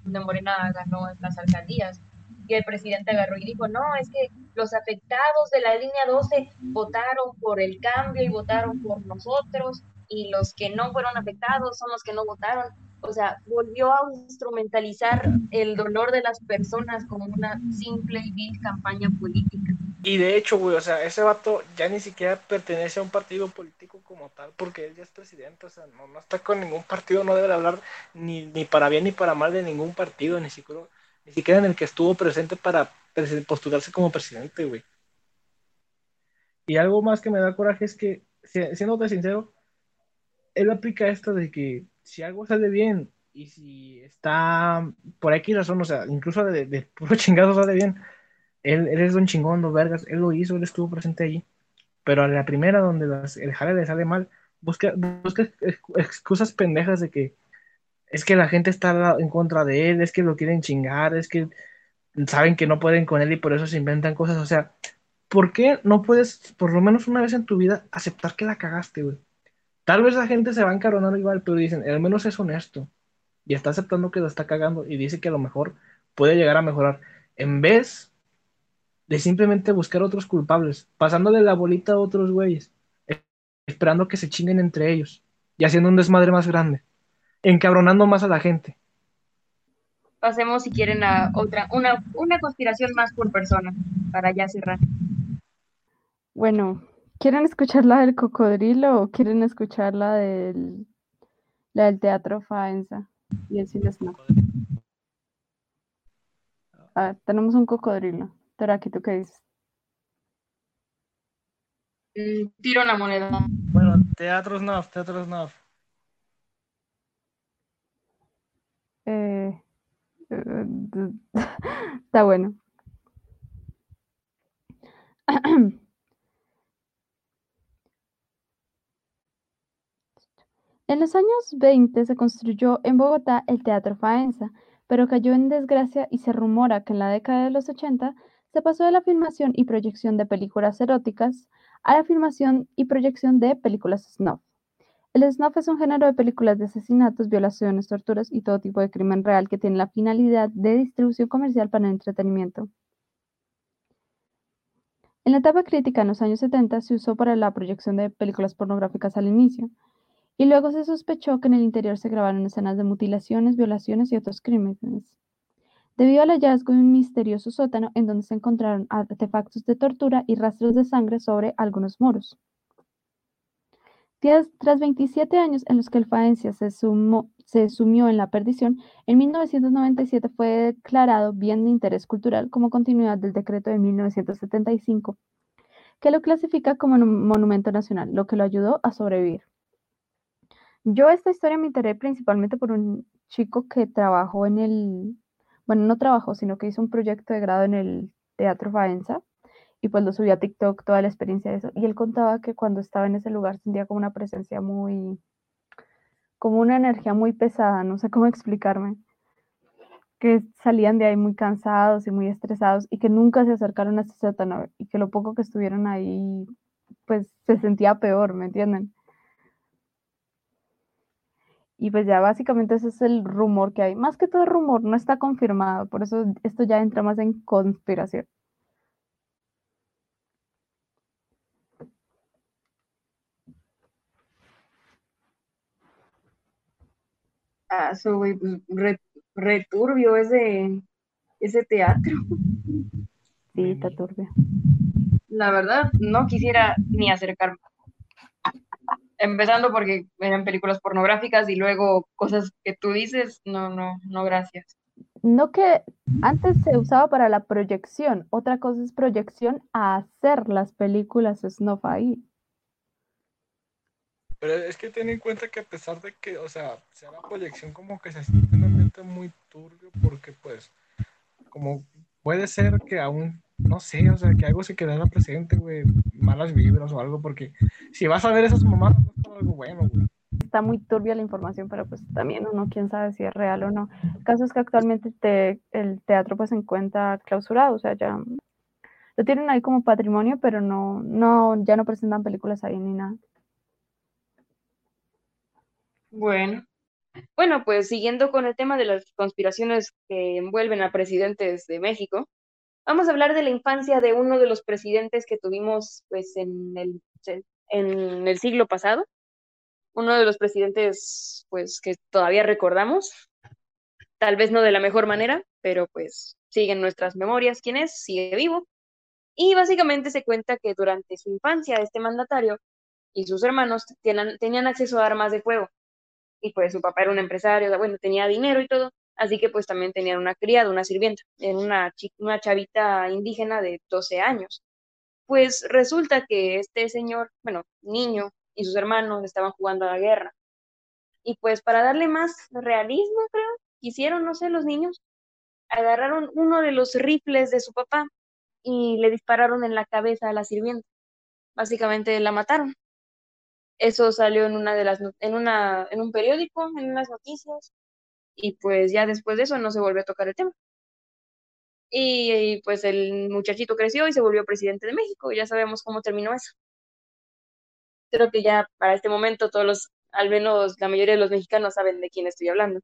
donde Morena ganó las alcaldías. Y el presidente agarró y dijo, no, es que los afectados de la línea 12 votaron por el cambio y votaron por nosotros y los que no fueron afectados son los que no votaron. O sea, volvió a instrumentalizar el dolor de las personas como una simple y vil campaña política.
Y de hecho, güey, o sea, ese vato ya ni siquiera pertenece a un partido político como tal, porque él ya es presidente, o sea, no, no está con ningún partido, no debe de hablar ni, ni para bien ni para mal de ningún partido, ni siquiera, ni siquiera en el que estuvo presente para postularse como presidente, güey. Y algo más que me da coraje es que, si- siéndote sincero, él aplica esto de que si algo sale bien y si está por X razón, o sea, incluso de, de puro chingado sale bien, él, es don chingón, don vergas, él lo hizo, él estuvo presente allí. Pero a la primera donde las- el jale le sale mal, busca, busca ex- excusas pendejas de que es que la gente está en contra de él, es que lo quieren chingar, es que saben que no pueden con él y por eso se inventan cosas. O sea, ¿por qué no puedes, por lo menos una vez en tu vida, aceptar que la cagaste, güey? Tal vez la gente se va a encaronar igual, pero dicen, al menos es honesto y está aceptando que lo está cagando y dice que a lo mejor puede llegar a mejorar. En vez de simplemente buscar otros culpables, pasándole la bolita a otros güeyes, esperando que se chinguen entre ellos y haciendo un desmadre más grande, encabronando más a la gente.
Pasemos si quieren a otra, una, una conspiración más por persona, para ya cerrar.
Bueno, ¿quieren escuchar la del cocodrilo o quieren escuchar la del, la del teatro Faenza y el cine Snuff? A ver, tenemos un cocodrilo. Teraki, ¿tú qué dices?
Mm, tiro la moneda.
Bueno, teatro snuff, teatro snuff.
Eh, eh, está bueno. En los años 20 se construyó en Bogotá el Teatro Faenza, pero cayó en desgracia y se rumora que en la década de los 80 se pasó de la filmación y proyección de películas eróticas a la filmación y proyección de películas snuff. El snuff es un género de películas de asesinatos, violaciones, torturas y todo tipo de crimen real que tiene la finalidad de distribución comercial para el entretenimiento. En la etapa crítica en los años 70 se usó para la proyección de películas pornográficas al inicio, y luego se sospechó que en el interior se grabaron escenas de mutilaciones, violaciones y otros crímenes. Debido al hallazgo de un misterioso sótano en donde se encontraron artefactos de tortura y rastros de sangre sobre algunos muros. Tras, tras 27 años en los que el Faencia se, sumió en la perdición, en 1997 fue declarado bien de interés cultural como continuidad del decreto de 1975, que lo clasifica como monumento nacional, lo que lo ayudó a sobrevivir. Yo esta historia me enteré principalmente por un chico que trabajó en el, bueno, no trabajó, sino que hizo un proyecto de grado en el Teatro Faenza y pues lo subió a TikTok toda la experiencia de eso. Y él contaba que cuando estaba en ese lugar sentía como una presencia muy, como una energía muy pesada, no sé cómo explicarme, que salían de ahí muy cansados y muy estresados y que nunca se acercaron a ese sótano y que lo poco que estuvieron ahí, pues se sentía peor, ¿me entienden? Y pues ya básicamente ese es el rumor que hay. Más que todo rumor, no está confirmado, por eso esto ya entra más en conspiración.
Ah, eso, güey, pues, re- returbio ese, ese teatro.
Sí, está turbio.
La verdad, no quisiera ni acercarme. Empezando porque eran películas pornográficas y luego cosas que tú dices, no, no, no, gracias.
No que antes se usaba para la proyección, otra cosa es proyección a hacer las películas snuff ahí.
Pero es que ten en cuenta que a pesar de que, o sea, sea la proyección como que se siente un ambiente muy turbio, porque pues, como puede ser que aún, no sé, o sea, que algo se quedara presente, güey, malas vibras o algo, porque si vas a ver esas mamadas, no es algo bueno, güey.
Está muy turbia la información, pero pues también uno quién sabe si es real o no. El caso es que actualmente te- el teatro pues se encuentra clausurado, o sea, ya lo tienen ahí como patrimonio, pero no, no, ya no presentan películas ahí ni nada.
Bueno. Bueno, pues siguiendo con el tema de las conspiraciones que envuelven a presidentes de México, vamos a hablar de la infancia de uno de los presidentes que tuvimos pues en el, en el siglo pasado, uno de los presidentes pues que todavía recordamos, tal vez no de la mejor manera, pero pues sigue en nuestras memorias quién es, sigue vivo. Y básicamente se cuenta que durante su infancia este mandatario y sus hermanos tenían, tenían acceso a armas de fuego. Y pues su papá era un empresario, bueno, tenía dinero y todo, así que pues también tenían una criada, una sirvienta, en una, una chavita indígena de 12 años. Pues resulta que este señor, bueno, niño y sus hermanos estaban jugando a la guerra. Y pues para darle más realismo, creo, quisieron, no sé, los niños, agarraron uno de los rifles de su papá y le dispararon en la cabeza a la sirvienta. Básicamente la mataron. Eso salió en una de las en una en un periódico, en unas noticias y pues ya después de eso no se volvió a tocar el tema. Y, y, pues el muchachito creció y se volvió presidente de México. Ya sabemos cómo terminó eso. Creo que ya para este momento todos los, al menos la mayoría de los mexicanos saben de quién estoy hablando.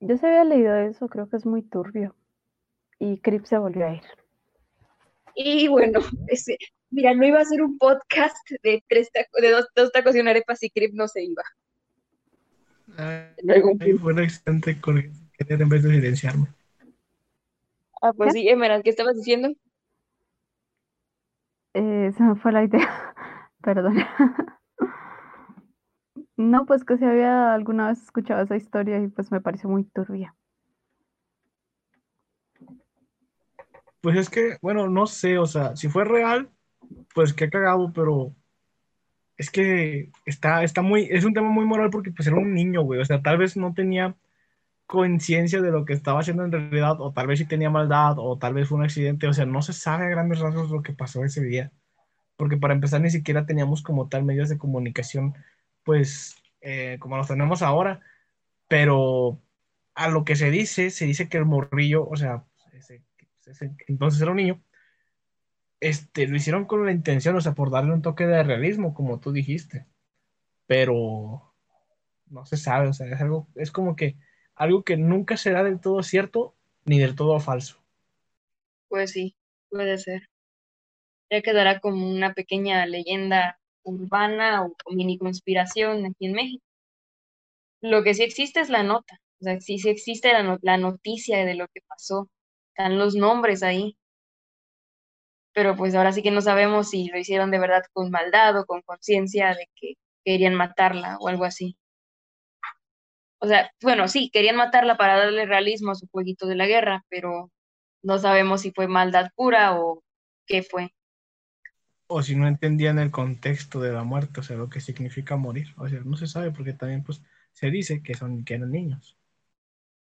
Yo se había leído eso, creo que es muy turbio. Y Crip se volvió a ir.
Y bueno, ese, mira, no iba a ser un podcast de tres tacos, de dos, dos tacos y una arepa si Crip no se iba.
Ay, ay, fue un accidente con querer en vez de silenciarme.
Ah, pues
¿Qué?
sí, Emerald, ¿qué estabas diciendo?
Eh, se me fue la idea, perdón. No, pues que si había alguna vez escuchado esa historia y pues me pareció muy turbia.
Pues es que, bueno, no sé, o sea, si fue real, pues qué cagado, pero es que está, está muy, es un tema muy moral porque pues era un niño, güey, o sea, tal vez no tenía conciencia de lo que estaba haciendo en realidad, o tal vez sí tenía maldad, o tal vez fue un accidente, o sea, no se sabe a grandes rasgos lo que pasó ese día, porque para empezar ni siquiera teníamos como tal medios de comunicación, pues, eh, como los tenemos ahora, pero a lo que se dice, se dice que el morrillo, o sea, ese- entonces era un niño, este, lo hicieron con la intención, o sea, por darle un toque de realismo, como tú dijiste, pero no se sabe, o sea, es algo, es como que algo que nunca será del todo cierto ni del todo falso.
Pues sí, puede ser. Ya quedará como una pequeña leyenda urbana o, mini conspiración aquí en México. Lo que sí existe es la nota, o sea, sí, sí existe la, la noticia de lo que pasó, están los nombres ahí, pero pues ahora sí que no sabemos si lo hicieron de verdad con maldad o con conciencia de que querían matarla o algo así. O sea, bueno, sí, querían matarla para darle realismo a su jueguito de la guerra, pero no sabemos si fue maldad pura o qué fue.
O si no entendían el contexto de la muerte, o sea, lo que significa morir. O sea, no se sabe porque también pues se dice que son que eran niños.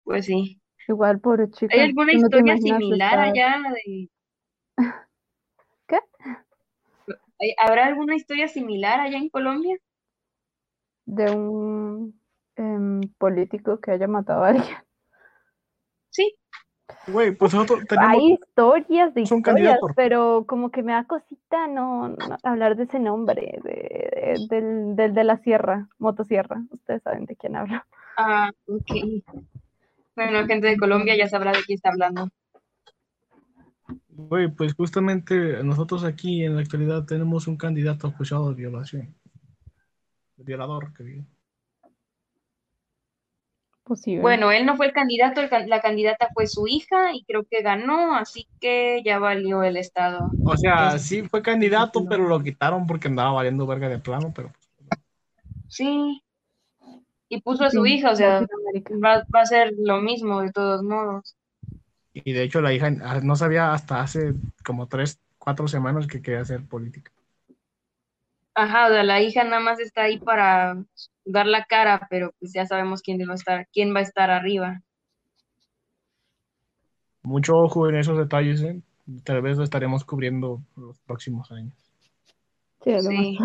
Pues sí.
Igual, chica.
¿Hay alguna
no
historia similar
estar-
allá de...
¿Qué?
¿Hay- ¿Habrá alguna historia similar allá en Colombia?
de un em, político que haya matado a alguien.
Sí,
Güey, pues nosotros tenemos
Hay historias de historias,
candidato.
pero como que me da cosita no, no hablar de ese nombre, de, de- del, del de la sierra, motosierra. Ustedes saben de quién hablo.
Ah, ok. Bueno, gente de Colombia ya sabrá de quién está hablando.
Güey, pues justamente nosotros aquí en la actualidad tenemos un candidato acusado de violación. De violador, que digo.
Posible.
Bueno, él no fue el candidato, el can- la candidata fue su hija y creo que ganó, así que ya valió el estado.
O sea, sí fue candidato, pero lo quitaron porque andaba valiendo verga de plano, pero
Sí. Y puso a su
Sí,
hija, o sea, va a ser lo mismo de todos modos.
Y de hecho la hija ah, no sabía hasta hace como tres, cuatro semanas que quería hacer política.
Ajá, o sea, la hija nada más está ahí para dar la cara, pero pues ya sabemos quién va a estar, quién va a estar arriba.
Mucho ojo en esos detalles, ¿eh? Tal vez lo estaremos cubriendo los próximos años.
Sí, lo
Sí.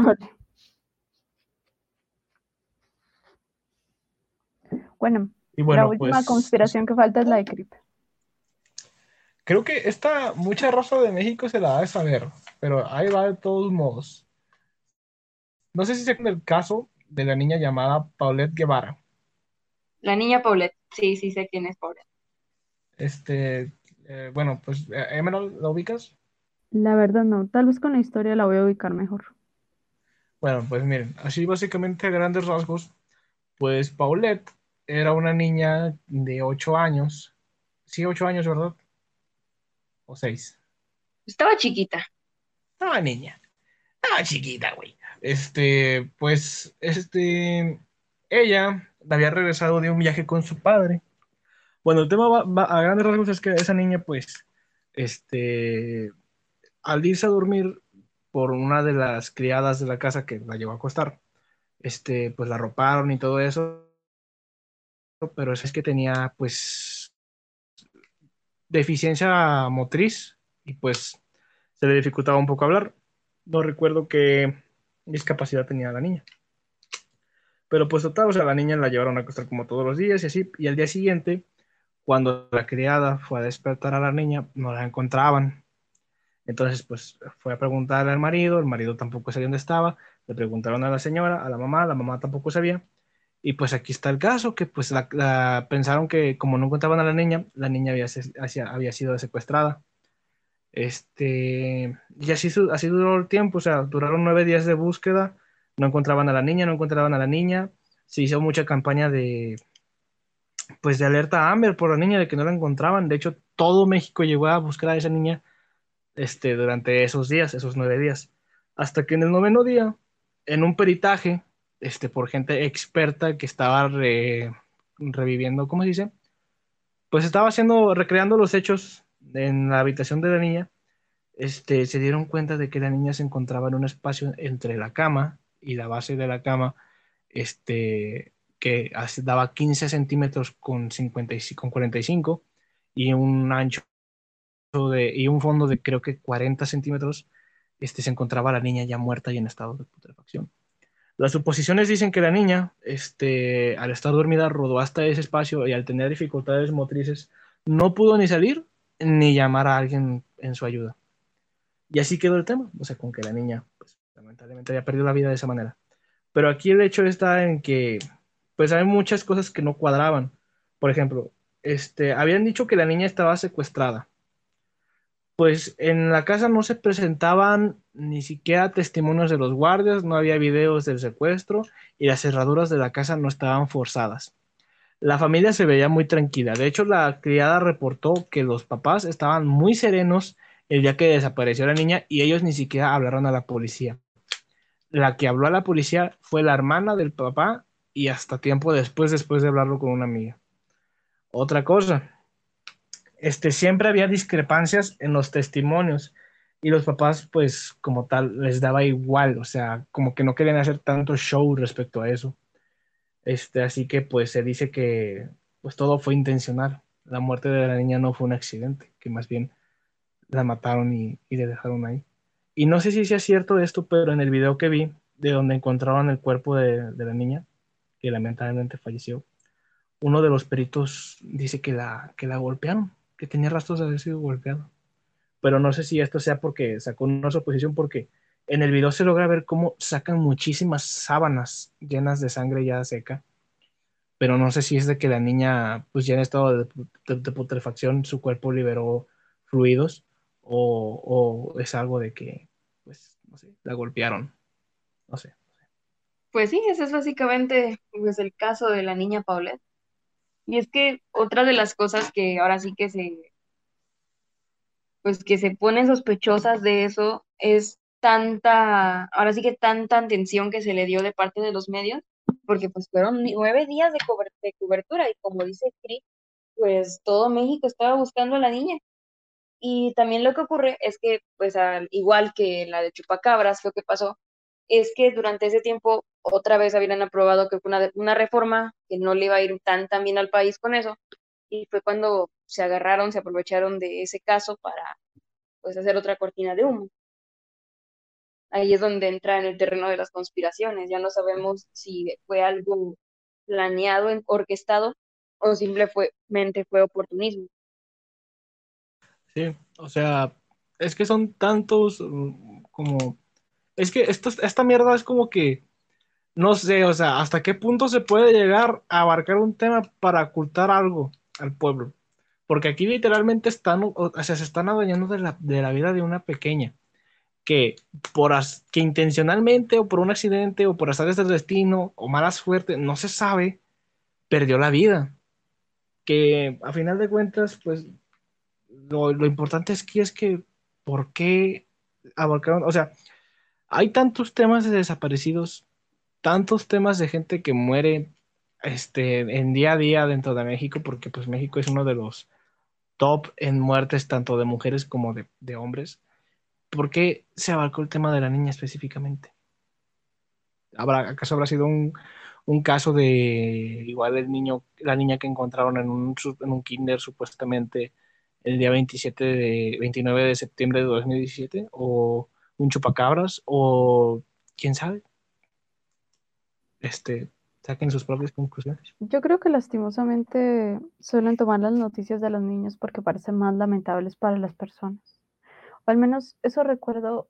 Bueno,
Y bueno,
la última
pues
conspiración que falta es la de Crip.
Creo que esta mucha raza de México se la ha de saber, pero ahí va de todos modos. No sé si se del caso de la niña llamada Paulette Guevara.
La niña Paulette, sí, sí sé quién es Paulette.
Este, eh, bueno, pues eh, Emerald, ¿la ubicas?
La verdad no, tal vez con la historia la voy a ubicar mejor.
Bueno, pues miren, así básicamente a grandes rasgos, pues Paulette era una niña de 8 años. Sí, 8 años, ¿verdad? O 6.
Estaba chiquita.
Estaba niña. Estaba chiquita, güey. Este, pues, este, ella había regresado de un viaje con su padre. Bueno, el tema va, va- a grandes rasgos es que esa niña, pues, este, al irse a dormir por una de las criadas de la casa que la llevó a acostar, este, pues la roparon y todo eso, pero es que tenía, pues, deficiencia motriz y pues se le dificultaba un poco hablar. No recuerdo qué discapacidad tenía la niña. Pero pues total, o sea, la niña la llevaron a acostar como todos los días y así. Y al día siguiente, cuando la criada fue a despertar a la niña, no la encontraban. Entonces, pues fue a preguntarle al marido, el marido tampoco sabía dónde estaba, le preguntaron a la señora, a la mamá, la mamá tampoco sabía. Y pues aquí está el caso, que pues la, pensaron que como no encontraban a la niña, la niña había, sido secuestrada. Este, y así, así duró el tiempo, o sea, duraron nueve días de búsqueda, no encontraban a la niña, no encontraban a la niña, se hizo mucha campaña de, pues de alerta a Amber por la niña de que no la encontraban, de hecho todo México llegó a buscar a esa niña este, durante esos días, esos nueve días, hasta que en el noveno día, en un peritaje, este, por gente experta que estaba reviviendo, ¿cómo se dice? Pues estaba haciendo, recreando los hechos en la habitación de la niña, este, se dieron cuenta de que la niña se encontraba en un espacio entre la cama y la base de la cama, este, que daba 15 centímetros con, 50 con 45 y un ancho de, y un fondo de creo que 40 centímetros, este, se encontraba la niña ya muerta y en estado de putrefacción. Las suposiciones dicen que la niña, este, al estar dormida, rodó hasta ese espacio y al tener dificultades motrices, no pudo ni salir ni llamar a alguien en su ayuda. Y así quedó el tema, o sea, con que la niña, pues, lamentablemente había perdido la vida de esa manera. Pero aquí el hecho está en que, pues, hay muchas cosas que no cuadraban. Por ejemplo, este, habían dicho que la niña estaba secuestrada. Pues en la casa no se presentaban ni siquiera testimonios de los guardias, no había videos del secuestro y las cerraduras de la casa no estaban forzadas. La familia se veía muy tranquila. De hecho, la criada reportó que los papás estaban muy serenos el día que desapareció la niña y ellos ni siquiera hablaron a la policía. La que habló a la policía fue la hermana del papá y hasta tiempo después, después de hablarlo con una amiga. Otra cosa, este, siempre había discrepancias en los testimonios y los papás, pues como tal, les daba igual, o sea, como que no querían hacer tanto show respecto a eso. Este, así que pues se dice que pues todo fue intencional. La muerte de la niña no fue un accidente, que más bien la mataron y, y le dejaron ahí. Y no sé si sea cierto esto, pero en el video que vi, de donde encontraron el cuerpo de, de la niña, que lamentablemente falleció, uno de los peritos dice que la, que la golpearon, que tenía rastros de haber sido golpeado. Pero no sé si esto sea porque sacó una suposición, porque en el video se logra ver cómo sacan muchísimas sábanas llenas de sangre ya seca, pero no sé si es de que la niña, pues ya en estado de, putrefacción, su cuerpo liberó fluidos o, es algo de que, pues, no sé, la golpearon. No sé.
Pues sí, ese es básicamente pues, el caso de la niña Paulette. Y es que otra de las cosas que ahora sí que se, pues que se ponen sospechosas de eso es tanta, ahora sí que tanta atención que se le dio de parte de los medios, porque pues fueron nueve días de, cobertura y como dice Chris, pues todo México estaba buscando a la niña. Y también lo que ocurre es que, pues al igual que la de Chupacabras, lo que pasó es que durante ese tiempo otra vez habían aprobado que una, una reforma que no le iba a ir tan, tan bien al país con eso. Y fue cuando se agarraron, se aprovecharon de ese caso para pues hacer otra cortina de humo ahí es donde entra en el terreno de las conspiraciones. Ya no sabemos si fue algo planeado, orquestado o simplemente fue oportunismo.
Sí, o sea, es que son tantos mm, como... Es que esto, esta mierda es como que, no sé, o sea, hasta qué punto se puede llegar a abarcar un tema para ocultar algo al pueblo. Porque aquí literalmente están, o sea, se están adueñando de la, de la vida de una pequeña que, por que intencionalmente o por un accidente o por azares del destino o mala suerte, no se sabe, perdió la vida. Que a final de cuentas, pues lo, lo importante aquí es que, ¿por qué abarcaron? O sea, hay tantos temas de desaparecidos, tantos temas de gente que muere este, en día a día dentro de México, porque pues México es uno de los top en muertes tanto de mujeres como de, hombres ¿por qué se abarcó el tema de la niña específicamente? ¿Acaso habrá sido un, caso de igual el niño, la niña que encontraron en un, en un kinder supuestamente el día 27 de, 29 de septiembre de 2017, o un chupacabras, o quién sabe. Este, saquen sus propias conclusiones.
Yo creo que lastimosamente suelen tomar las noticias de los niños porque parecen más lamentables para las personas. O al menos eso recuerdo,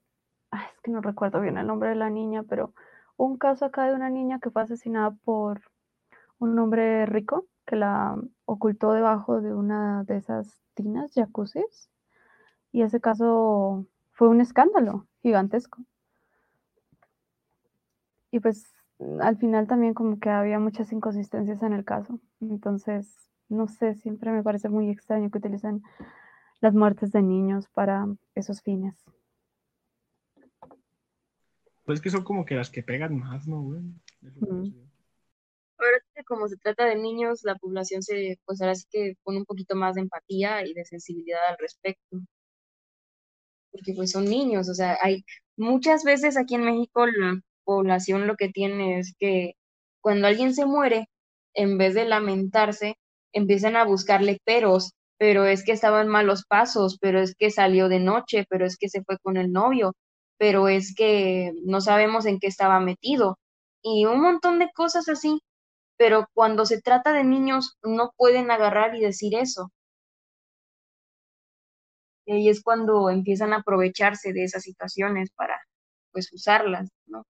ay, es que no recuerdo bien el nombre de la niña, pero un caso acá de una niña que fue asesinada por un hombre rico que la ocultó debajo de una de esas tinas, jacuzzis. Y ese caso fue un escándalo gigantesco. Y pues al final también como que había muchas inconsistencias en el caso. Entonces, no sé, siempre me parece muy extraño que utilicen las muertes de niños para esos fines.
Pues que son como que las que pegan más, ¿no, güey?
Ahora que como se trata de niños, la población se, pues ahora sí que pone un poquito más de empatía y de sensibilidad al respecto. Porque pues son niños, o sea, hay muchas veces aquí en México la población lo que tiene es que cuando alguien se muere, en vez de lamentarse, empiezan a buscarle peros, pero es que estaba en malos pasos, pero es que salió de noche, pero es que se fue con el novio, pero es que no sabemos en qué estaba metido y un montón de cosas así. Pero cuando se trata de niños, no pueden agarrar y decir eso. Y ahí es cuando empiezan a aprovecharse de esas situaciones para, pues, usarlas, ¿no?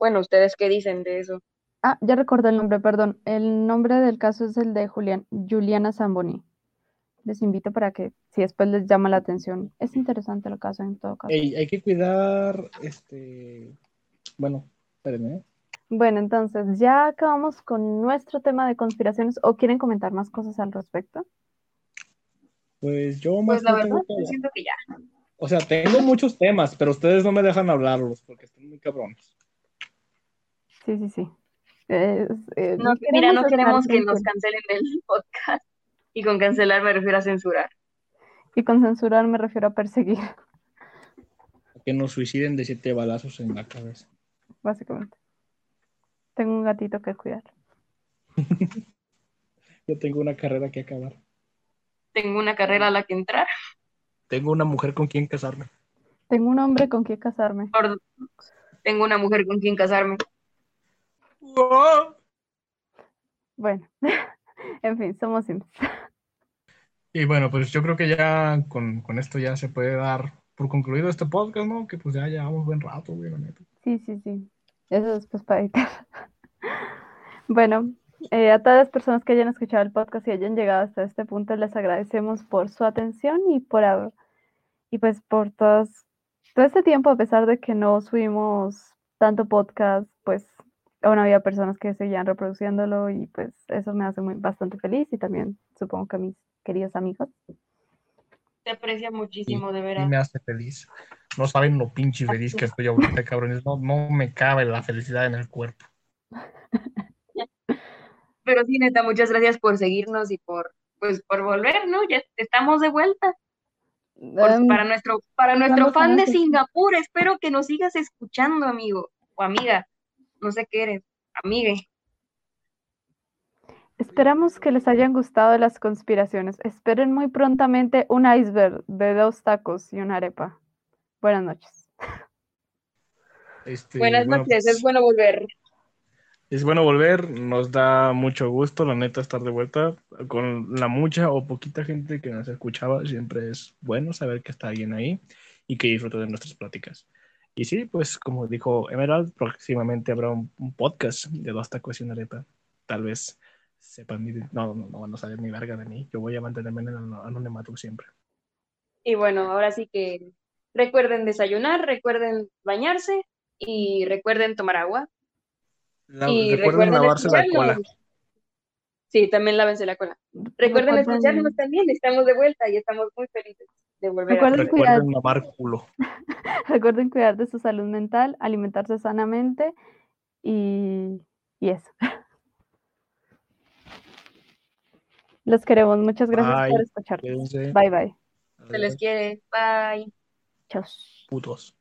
Bueno, ¿ustedes qué dicen de eso?
Ah, ya recordé el nombre, perdón. El nombre del caso es el de Julián, Juliana Zamboni. Les invito para que, si después les llama la atención, es interesante el caso en todo caso.
hay que cuidar, este, bueno, espérenme. ¿eh?
Bueno, entonces ya acabamos con nuestro tema de conspiraciones. ¿O quieren comentar más cosas al respecto?
Pues yo
más. Pues la verdad, siento que ya.
O sea, tengo muchos temas, pero ustedes no me dejan hablarlos porque están muy cabrones.
Sí, sí, sí. Eh,
no, mira, no queremos que nos cancelen el podcast. Y con cancelar me refiero a censurar.
Y con censurar me refiero a perseguir.
que nos suiciden de siete balazos en la cabeza.
Básicamente. Tengo un gatito que cuidar.
Yo tengo una carrera que acabar.
Tengo una carrera a la que entrar.
Tengo una mujer con quien casarme.
Tengo un hombre con quien casarme.
Tengo una mujer con quien casarme.
Bueno, en fin, somos Sims.
Y bueno, pues yo creo que ya con, esto ya se puede dar por concluido este podcast, ¿no? Que pues ya llevamos buen rato, güey,
Sí, sí, sí. Eso después para editar. bueno, eh, a todas las personas que hayan escuchado el podcast y hayan llegado hasta este punto, les agradecemos por su atención y por y pues por todos, todo este tiempo, a pesar de que no subimos tanto podcast, pues aún había personas que seguían reproduciéndolo y pues eso me hace muy, bastante feliz y también supongo que a mis queridos amigos.
Te aprecia muchísimo, de veras. Y
me hace feliz. No saben lo pinche feliz que estoy ahorita, cabrones. No, no me cabe la felicidad en el cuerpo.
Pero sí, neta, muchas gracias por seguirnos y por, pues, por volver, ¿no? Ya estamos de vuelta. Em, para nuestro, para nuestro fan de Singapur, espero que nos sigas escuchando, amigo o amiga no sé qué eres, amigue.
Esperamos que les hayan gustado las conspiraciones. Esperen muy prontamente un iceberg de dos tacos y una arepa. Buenas noches.
Este, Buenas noches, es pues, bueno volver.
Es bueno volver, nos da mucho gusto, la neta, estar de vuelta. Con la mucha o poquita gente que nos escuchaba, siempre es bueno saber que está alguien ahí y que disfruta de nuestras pláticas. Y sí, pues como dijo Emerald, próximamente habrá un, podcast de dos tacos y una arepa. Tal vez sepan, no, no, no van a saber ni verga de mí. Yo voy a mantenerme en el anonimato siempre.
Y bueno, ahora sí que recuerden desayunar, recuerden bañarse y recuerden tomar agua.
y recuerden, lavarse la cola.
Sí, también lávense la cola. Recuerden escucharnos también, estamos de vuelta y estamos muy felices.
Recuerden, cuidar, Recuerden cuidar de su salud mental, alimentarse sanamente y, eso. Los queremos. Muchas gracias por escucharnos. Bye bye.
Se les quiere. Bye.
Chao.
Putos.